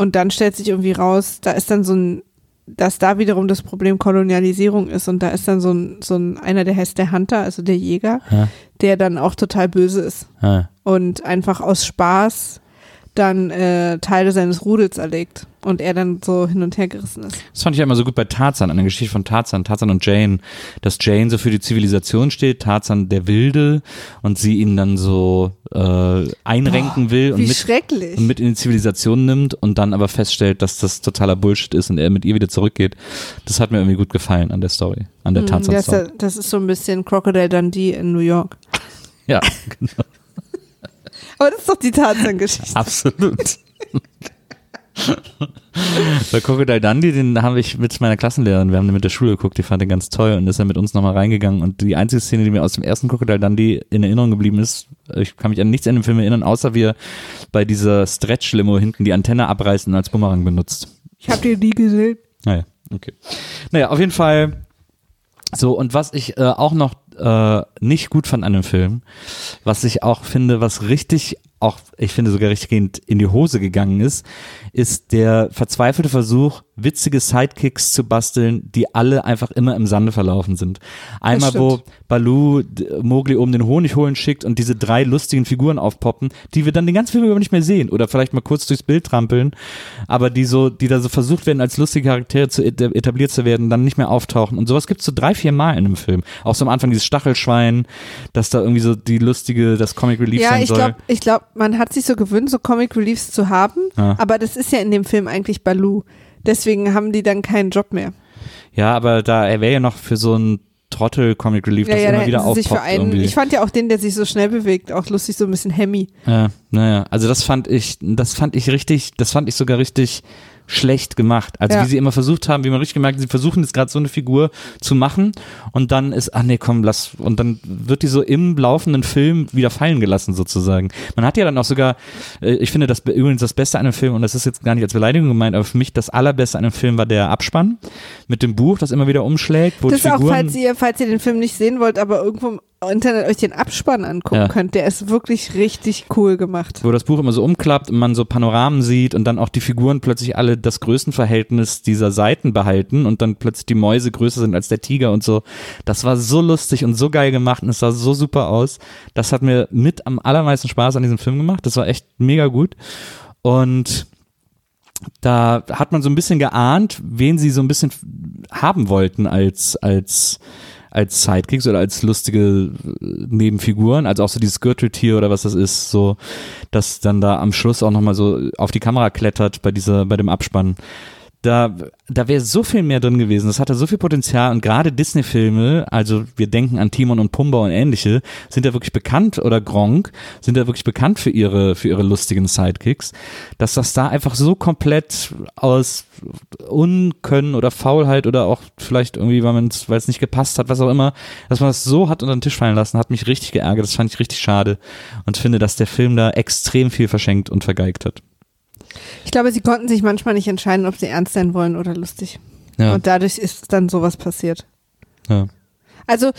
und dann stellt sich irgendwie raus, da ist dann so ein, dass da wiederum das Problem Kolonialisierung ist und da ist dann so ein, so ein, einer, der heißt der Hunter, also der Jäger, Ja. der dann auch total böse ist ja. und einfach aus Spaß dann äh, Teile seines Rudels erlegt und er dann so hin und her gerissen ist. Das fand ich ja immer so gut bei Tarzan, an der Geschichte von Tarzan, Tarzan und Jane, dass Jane so für die Zivilisation steht, Tarzan der Wilde und sie ihn dann so äh, einrenken will und mit, und mit in die Zivilisation nimmt und dann aber feststellt, dass das totaler Bullshit ist und er mit ihr wieder zurückgeht. Das hat mir irgendwie gut gefallen an der Story, an der Hm, das, Tarzan-Story. das ist so ein bisschen Crocodile Dundee in New York. Ja, genau. Aber das ist doch die Tarzan-Geschichte. absolut. Bei Crocodile Dundee, den habe ich mit meiner Klassenlehrerin, wir haben den mit der Schule geguckt, die fand den ganz toll und ist dann mit uns nochmal reingegangen und die einzige Szene, die mir aus dem ersten Crocodile Dundee in Erinnerung geblieben ist, ich kann mich an nichts an dem Film erinnern, außer wie er bei dieser Stretch-Limo hinten die Antenne abreißt und als Bumerang benutzt. Ich habe die nie gesehen. Naja, okay. Naja, auf jeden Fall so, und was ich äh, auch noch äh, nicht gut fand an dem Film, was ich auch finde, was richtig, auch ich finde sogar richtig in die Hose gegangen ist, ist der verzweifelte Versuch, witzige Sidekicks zu basteln, die alle einfach immer im Sande verlaufen sind. Einmal, wo Balu d- Mowgli oben den Honig holen schickt und diese drei lustigen Figuren aufpoppen, die wir dann den ganzen Film über nicht mehr sehen oder vielleicht mal kurz durchs Bild trampeln, aber die so, die da so versucht werden, als lustige Charaktere zu et- etabliert zu werden, dann nicht mehr auftauchen. Und sowas gibt's so drei, vier Mal in einem Film. Auch so am Anfang dieses Stachelschwein, dass da irgendwie so die lustige, das Comic Relief Ja, sein ich soll. glaube, ich glaub, man hat sich so gewöhnt, so Comic Reliefs zu haben, Ja. aber das ist ja in dem Film eigentlich Baloo. Deswegen haben die dann keinen Job mehr. Ja, aber da, er wäre ja noch für so ein Trottel Comic Relief, Ja, das ja, immer wieder aufpoppt einen. irgendwie. Ich fand ja auch den, der sich so schnell bewegt, auch lustig, so ein bisschen Hemmy. Ja, naja, also das fand ich, das fand ich richtig, das fand ich sogar richtig schlecht gemacht. Also Ja. wie sie immer versucht haben, wie man richtig gemerkt, hat, sie versuchen jetzt gerade so eine Figur zu machen und dann ist, ach nee, komm, lass, und dann wird die so im laufenden Film wieder fallen gelassen sozusagen. Man hat ja dann auch sogar, äh, ich finde das übrigens das Beste an einem Film und das ist jetzt gar nicht als Beleidigung gemeint, aber für mich das allerbeste an einem Film war der Abspann mit dem Buch, das immer wieder umschlägt, wo Das ist auch, falls ihr, falls ihr den Film nicht sehen wollt, aber irgendwo im Internet euch den Abspann angucken Ja. könnt, der ist wirklich richtig cool gemacht. wo das Buch immer so umklappt und man so Panoramen sieht und dann auch die Figuren plötzlich alle das Größenverhältnis dieser Seiten behalten und dann plötzlich die Mäuse größer sind als der Tiger und so. Das war so lustig und so geil gemacht und es sah so super aus. Das hat mir mit am allermeisten Spaß an diesem Film gemacht. Das war echt mega gut. Und da hat man so ein bisschen geahnt, wen sie so ein bisschen haben wollten als, als, als Sidekicks oder als lustige äh, Nebenfiguren, also auch so dieses Gürteltier oder was das ist, so, dass dann da am Schluss auch nochmal so auf die Kamera klettert bei dieser, bei dem Abspann. Da, da wäre so viel mehr drin gewesen. Das hatte so viel Potenzial und gerade Disney-Filme, also wir denken an Timon und Pumba und ähnliche, sind ja wirklich bekannt oder Gronk sind ja wirklich bekannt für ihre, für ihre lustigen Sidekicks, dass das da einfach so komplett aus Unkönnen oder Faulheit oder auch vielleicht irgendwie, weil man weil es nicht gepasst hat, was auch immer, dass man das so hat unter den Tisch fallen lassen, hat mich richtig geärgert. Das fand ich richtig schade und finde, dass der Film da extrem viel verschenkt und vergeigt hat. Ich glaube, sie konnten sich manchmal nicht entscheiden, ob sie ernst sein wollen oder lustig. Ja, Und dadurch ist dann sowas passiert. ja. Also,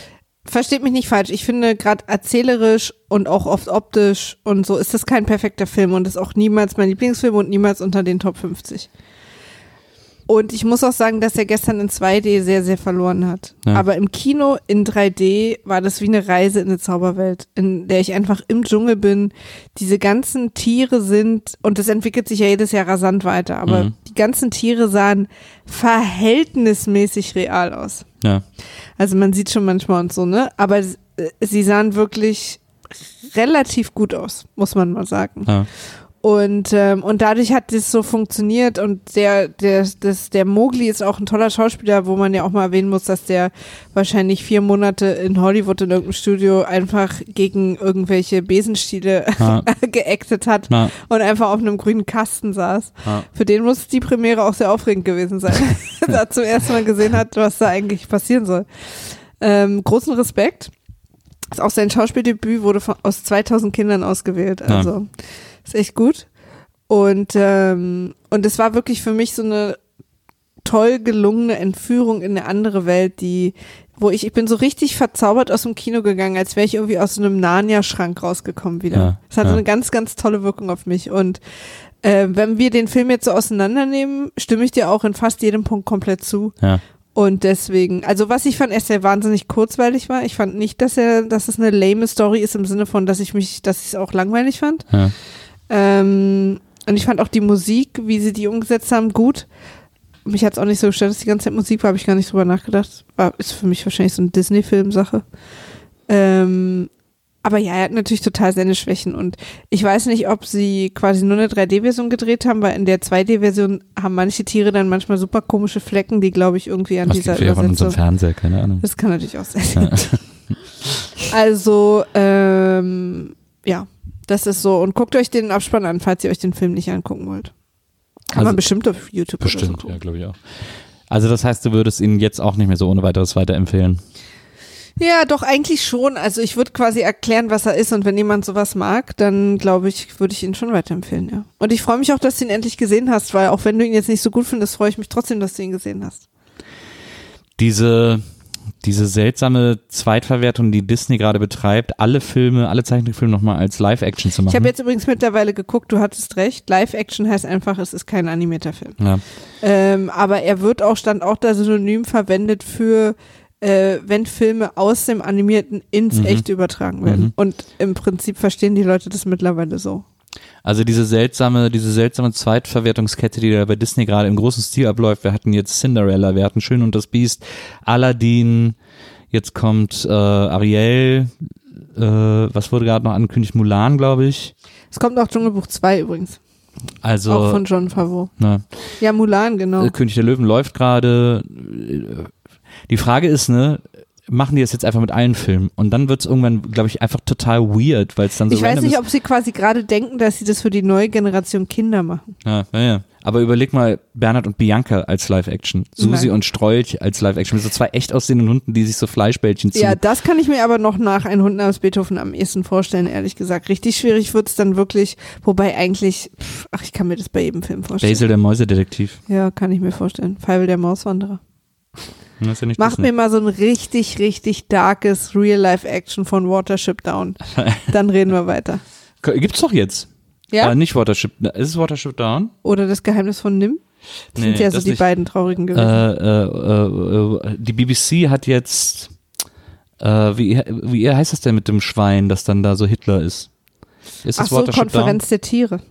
versteht mich nicht falsch. Ich finde, gerade erzählerisch und auch oft optisch und so ist das kein perfekter Film und ist auch niemals mein Lieblingsfilm und niemals unter den Top 50. Und ich muss auch sagen, dass er gestern in 2D sehr, sehr verloren hat. Ja. Aber im Kino in 3D war das wie eine Reise in eine Zauberwelt, in der ich einfach im Dschungel bin. Diese ganzen Tiere sind, und das entwickelt sich ja jedes Jahr rasant weiter, aber Mhm. die ganzen Tiere sahen verhältnismäßig real aus. ja. Also man sieht schon manchmal und so, ne? Aber äh, sie sahen wirklich relativ gut aus, muss man mal sagen. ja. Und, ähm, und dadurch hat das so funktioniert und der, der, das, der Mowgli ist auch ein toller Schauspieler, wo man ja auch mal erwähnen muss, dass der wahrscheinlich vier Monate in Hollywood in irgendeinem Studio einfach gegen irgendwelche Besenstiele Ja. geactet hat Na, und einfach auf einem grünen Kasten saß. Ja. Für den muss die Premiere auch sehr aufregend gewesen sein, dass er zum ersten Mal gesehen hat, was da eigentlich passieren soll. Ähm, großen Respekt. Ist auch sein Schauspieldebüt wurde von, aus 2000 Kindern ausgewählt. Also ist echt gut. Und ähm, und es war wirklich für mich so eine toll gelungene Entführung in eine andere Welt, die wo ich ich bin so richtig verzaubert aus dem Kino gegangen, als wäre ich irgendwie aus so einem Narnia-Schrank rausgekommen wieder. Ja, Es hatte ja. eine ganz ganz tolle Wirkung auf mich und äh, wenn wir den Film jetzt so auseinandernehmen, stimme ich dir auch in fast jedem Punkt komplett zu. ja. Und deswegen, also was ich fand, er wahnsinnig kurzweilig war. Ich fand nicht, dass er, dass es eine lame Story ist im Sinne von, dass ich mich, dass ich es auch langweilig fand. ja. Ähm, und ich fand auch die Musik, wie sie die umgesetzt haben, gut. Mich hat es auch nicht so gestört, dass die ganze Zeit Musik war, habe ich gar nicht drüber nachgedacht. War, ist für mich wahrscheinlich so eine Disney-Film-Sache. Ähm, aber ja, er hat natürlich total seine Schwächen und ich weiß nicht, ob sie quasi nur eine 3D-Version gedreht haben, weil in der 2D-Version haben manche Tiere dann manchmal super komische Flecken, die glaube ich irgendwie an Das dieser unserem Übersetzung. Fernseher, keine Ahnung. Das kann natürlich auch sein. also, ähm, ja, das ist so. Und guckt euch den Abspann an, falls ihr euch den Film nicht angucken wollt. Kann Also- man bestimmt auf YouTube oder so Bestimmt, gucken. ja, glaube ich auch. Also das heißt, du würdest ihn jetzt auch nicht mehr so ohne weiteres weiterempfehlen. Ja, doch eigentlich schon. Also ich würde quasi erklären, was er ist und wenn jemand sowas mag, dann glaube ich, würde ich ihn schon weiterempfehlen, ja. Und ich freue mich auch, dass du ihn endlich gesehen hast, weil auch wenn du ihn jetzt nicht so gut findest, freue ich mich trotzdem, dass du ihn gesehen hast. Diese, diese seltsame Zweitverwertung, die Disney gerade betreibt, alle Filme, alle Zeichentrickfilme nochmal als Live-Action zu machen. Ich habe jetzt übrigens mittlerweile geguckt, du hattest recht. Live-Action heißt einfach, es ist kein animierter Film. ja. Ähm, aber er wird auch, stand auch da synonym verwendet für, äh, wenn Filme aus dem Animierten ins Mhm. Echte übertragen werden. Mhm. Und im Prinzip verstehen die Leute das mittlerweile so. Also diese seltsame, diese seltsame Zweitverwertungskette, die da bei Disney gerade im großen Stil abläuft. Wir hatten jetzt Cinderella, wir hatten Schön und das Biest, Aladdin, jetzt kommt äh, Ariel, äh, was wurde gerade noch angekündigt? Mulan, glaube ich. Es kommt auch Dschungelbuch 2 übrigens. Also auch von John Favreau. ne, Ja, Mulan, genau. äh, König der Löwen läuft gerade. Äh, Die Frage ist, ne, machen die das jetzt einfach mit allen Filmen? Und dann wird es irgendwann, glaube ich, einfach total weird, weil es dann so Ich weiß nicht, ist. ob sie quasi gerade denken, dass sie das für die neue Generation Kinder machen. Ja, ja, ja. Aber überleg mal Bernhard und Bianca als Live-Action. Susi Nein. und Strolch als Live-Action. So zwei echt aussehenden Hunden, die sich so Fleischbällchen ziehen. Ja, das kann ich mir aber noch nach Ein Hund namens Beethoven am ehesten vorstellen, ehrlich gesagt. Richtig schwierig wird's dann wirklich, wobei eigentlich, pff, ach, ich kann mir das bei jedem Film vorstellen. Basil der Mäusedetektiv. Ja, kann ich mir vorstellen. Feivel der Mauswanderer. Ja nicht Mach Disney. mir mal so ein richtig, richtig darkes Real-Life-Action von Watership Down. Dann reden wir weiter. Gibt's doch jetzt. Ja? Aber nicht Watership. Ist es Watership Down? Oder das Geheimnis von Nim? Das sind Nee, ja so die nicht. beiden traurigen Äh, gewesen. äh, äh, äh, die BBC hat jetzt, äh, wie, wie heißt das denn mit dem Schwein, das dann da so Hitler ist? Ist Ach das so, Watership Konferenz der Tiere. Down?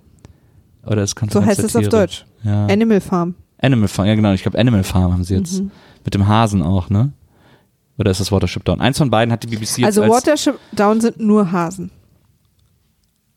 Oder ist So Konferenz heißt der es auf Tiere? Deutsch. Ja. Animal Farm. Animal Farm, ja genau, ich glaube Animal Farm haben sie jetzt. Mhm. Mit dem Hasen auch, ne? Oder ist das Watership Down? Eins von beiden hat die BBC jetzt Also als, Watership Down sind nur Hasen.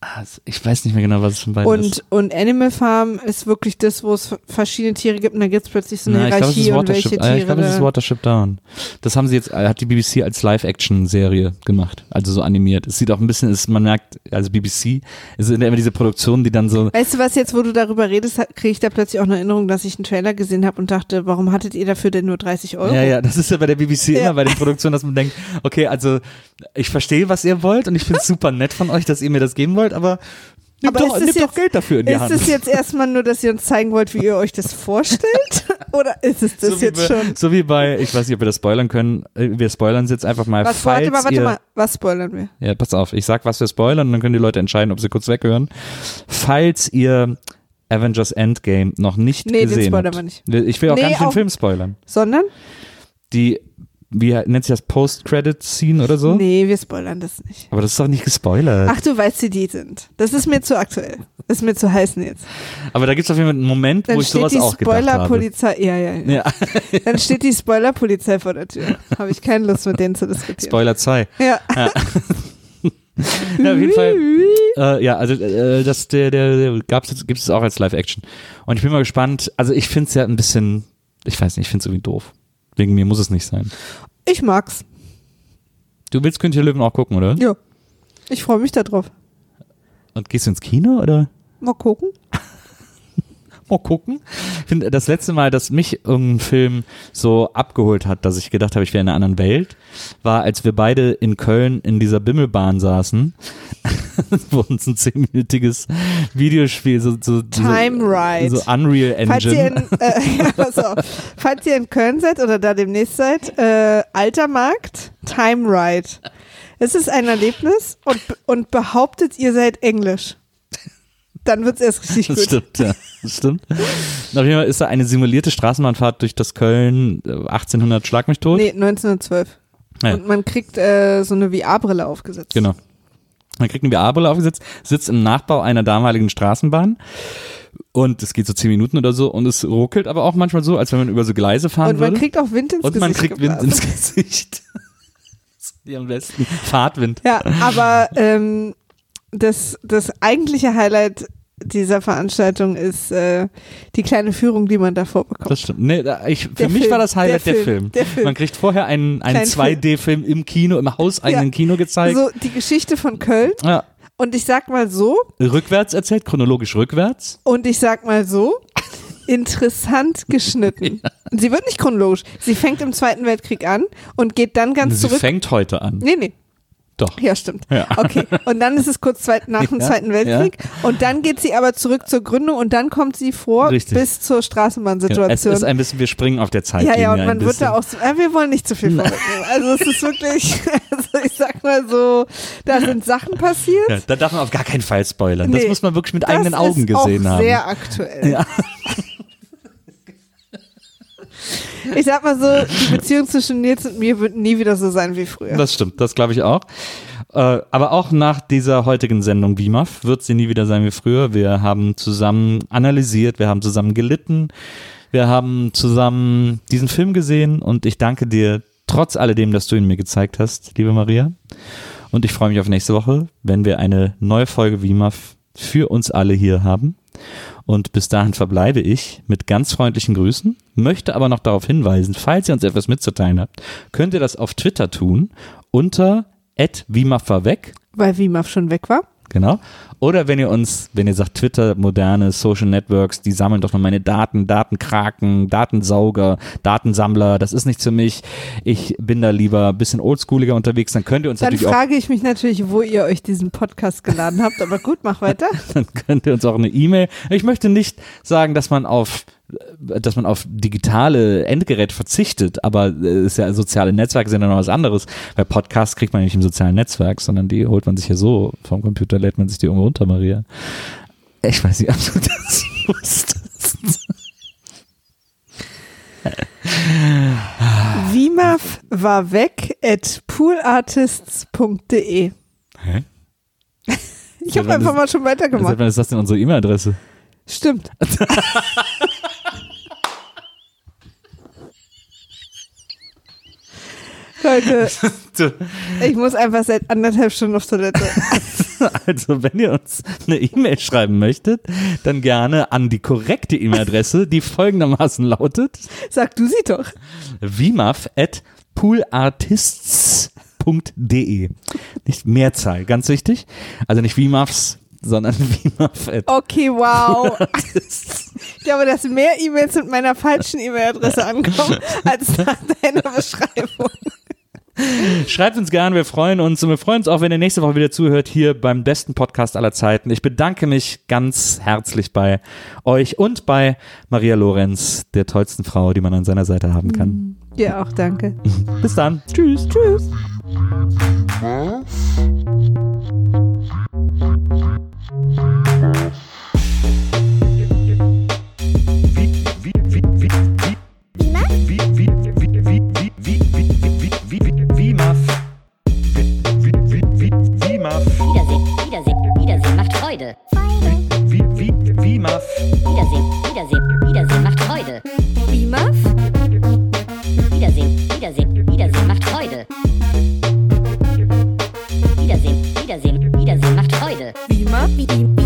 Ah, ich weiß nicht mehr genau, was es von beiden ist. Und, und Animal Farm ist wirklich das, wo es verschiedene Tiere gibt und dann gibt es plötzlich so eine Na, ich glaube, es ist Hierarchie und welche äh, Tiere. ich glaube, es ist da- Watership Down. Das haben sie jetzt, äh, hat die BBC als Live-Action-Serie gemacht, also so animiert. Es sieht auch ein bisschen, ist, man merkt, also BBC, es sind immer diese Produktionen, die dann so, Weißt du was, jetzt wo du darüber redest, kriege ich da plötzlich auch eine Erinnerung, dass ich einen Trailer gesehen habe und dachte, warum hattet ihr dafür denn nur 30 Euro? ja, ja, das ist ja bei der BBC Ja. immer bei den Produktionen, dass man denkt, okay, also ich verstehe, was ihr wollt und ich finde es super nett von euch, dass ihr mir das geben wollt, aber Aber doch, ist doch Geld dafür in die Ist Hand. es jetzt erstmal nur, dass ihr uns zeigen wollt, wie ihr euch das vorstellt? Oder ist es das so, jetzt bei, schon? so wie bei, ich weiß nicht, ob wir das spoilern können, äh, wir spoilern es jetzt einfach mal, Was, falls warte mal, warte ihr, mal, was spoilern wir? Ja, pass auf, ich sag, was wir spoilern und dann können die Leute entscheiden, ob sie kurz weghören. Falls ihr Avengers Endgame noch nicht Nee, den gesehen spoilern habt. wir nicht. Ich will auch Nee, gar nicht den Film spoilern. Sondern? Die, wie nennt sich das, Post-Credit-Scene oder so? Nee, wir spoilern das nicht. Aber das ist doch nicht gespoilert. Ach, du weißt, wie die sind. Das ist mir zu aktuell. Das ist mir zu heißen jetzt. Aber da gibt es auf jeden Fall einen Moment, Dann wo ich sowas auch gedacht habe. Spoilerpolizei. Ja, ja, ja. Ja, Dann steht die Spoilerpolizei vor der Tür. Habe ich keine Lust, mit denen zu diskutieren. Spoiler 2. Ja. Ja, auf jeden Fall. Äh, ja, also äh, das der der, der gab's jetzt gibt es auch als Live-Action. Und ich bin mal gespannt. Also ich finde es ja ein bisschen, ich weiß nicht, ich finde es irgendwie doof. Wegen mir muss es nicht sein. Ich mag's. Du willst König der Löwen auch gucken, oder? Ja. Ich freue mich darauf. Und gehst du ins Kino oder? Mal gucken. Mal gucken. Ich finde, das letzte Mal, dass mich irgendein Film so abgeholt hat, dass ich gedacht habe, ich wäre in einer anderen Welt, war, als wir beide in Köln in dieser Bimmelbahn saßen, wo uns ein zehnminütiges Videospiel, so, so, Time so, Ride. so Unreal Falls ihr, Engine. in, äh, ja. Falls ihr in Köln seid oder da demnächst seid, äh, Alter Markt, Time Ride. Es ist ein Erlebnis und, und behauptet, ihr seid Englisch. Dann wird's erst richtig Das gut. stimmt, ja. Das stimmt. Und auf jeden Fall ist da eine simulierte Straßenbahnfahrt durch das Köln äh, 1800 Schlag mich tot. Nee, 1912. Ja. Und man kriegt äh, so eine VR-Brille aufgesetzt. Genau. Man kriegt eine VR-Brille aufgesetzt, sitzt im Nachbau einer damaligen Straßenbahn und es geht so zehn Minuten oder so und es ruckelt aber auch manchmal so, als wenn man über so Gleise fahren Und man würde. kriegt auch Wind ins und Gesicht man kriegt Wind geblasen. ins Gesicht. Die am besten. Fahrtwind. Ja, aber ähm, das, das eigentliche Highlight dieser Veranstaltung ist äh, die kleine Führung, die man davor bekommt. Das stimmt. Nee, da- ich, für Der mich Film, war das Highlight der der Film. Film, der Film. Man kriegt vorher einen, einen Kleinen 2D-Film im Kino, im hauseigenen Ja. Kino gezeigt. so die Geschichte von Köln. ja. Und ich sag mal so, Rückwärts erzählt, chronologisch rückwärts. und ich sag mal so, interessant geschnitten. Sie wird nicht chronologisch. Sie fängt im Zweiten Weltkrieg an und geht dann ganz Sie zurück. fängt heute an. Nee, nee. Doch. Ja, stimmt. Ja. Okay. Und dann ist es kurz zweit, nach dem Ja, Zweiten Weltkrieg. Und dann geht sie aber zurück zur Gründung und dann kommt sie vor Richtig. bis zur Genau. Es Straßenbahnsituation. ist ein bisschen, wir springen auf der ja, Zeitlinie ja, und man wird da auch so, äh, wir wollen nicht zu viel vorwegnehmen. Also es ist wirklich, also ich sag mal so, da sind Sachen passiert. ja, da darf man auf gar keinen Fall spoilern. Das Nee, muss man wirklich mit Das eigenen Augen gesehen haben. sehr aktuell. Ja. Ich sag mal so, die Beziehung zwischen Nils und mir wird nie wieder so sein wie früher. Das stimmt, das glaube ich auch. Äh, aber auch nach dieser heutigen Sendung WIMAF wird sie nie wieder sein wie früher. Wir haben zusammen analysiert, wir haben zusammen gelitten, wir haben zusammen diesen Film gesehen und ich danke dir trotz alledem, dass du ihn mir gezeigt hast, liebe Maria. Und ich freue mich auf nächste Woche, wenn wir eine neue Folge WIMAF für uns alle hier haben. Und bis dahin verbleibe ich mit ganz freundlichen Grüßen, möchte aber noch darauf hinweisen, falls ihr uns etwas mitzuteilen habt, könnt ihr das auf Twitter tun unter @wimaf weg, Weil WIMAF schon weg war. Genau. Oder wenn ihr uns, wenn ihr sagt Twitter, moderne Social Networks, die sammeln doch nur meine Daten, Datenkraken, Datensauger, Datensammler, das ist nichts für mich. Ich bin da lieber ein bisschen oldschooliger unterwegs, dann könnt ihr uns Dann natürlich auch frage ich mich natürlich, wo ihr euch diesen Podcast geladen habt. Aber gut, mach weiter. dann könnt ihr uns auch eine E-Mail. Ich möchte nicht sagen, dass man auf dass man auf digitale Endgeräte verzichtet, aber äh, ist ja soziale Netzwerke sind ja noch was anderes. Bei Podcasts kriegt man nicht im sozialen Netzwerk, sondern die holt man sich ja so vom Computer, lädt man sich die irgendwo runter, Maria. Ich weiß nicht, ob du das wusstest. WIMAF war weg at poolartists.de. Hä? Ich habe einfach mal schon weitergemacht. wann ist das denn unsere E-Mail-Adresse? Stimmt. Leute, ich muss einfach seit anderthalb Stunden auf Toilette. Also, wenn ihr uns eine E-Mail schreiben möchtet, dann gerne an die korrekte E-Mail-Adresse, die folgendermaßen lautet: Sag du sie doch. at poolartists.de. Nicht Mehrzahl, ganz wichtig. Also nicht Vimafs, sondern vimaf at Okay, wow. Ich glaube, dass mehr E-Mails mit meiner falschen E-Mail-Adresse ankommen, als nach deiner Beschreibung. Schreibt uns gern, wir freuen uns und wir freuen uns auch, wenn ihr nächste Woche wieder zuhört hier beim besten Podcast aller Zeiten. Ich bedanke mich ganz herzlich bei euch und bei Maria Lorenz, der tollsten Frau, die man an seiner Seite haben kann. Ja, auch danke. Bis dann. Tschüss. Tschüss. Wiedersehen, Wiedersehen Wiedersehen macht Freude. Wie, wie, wie.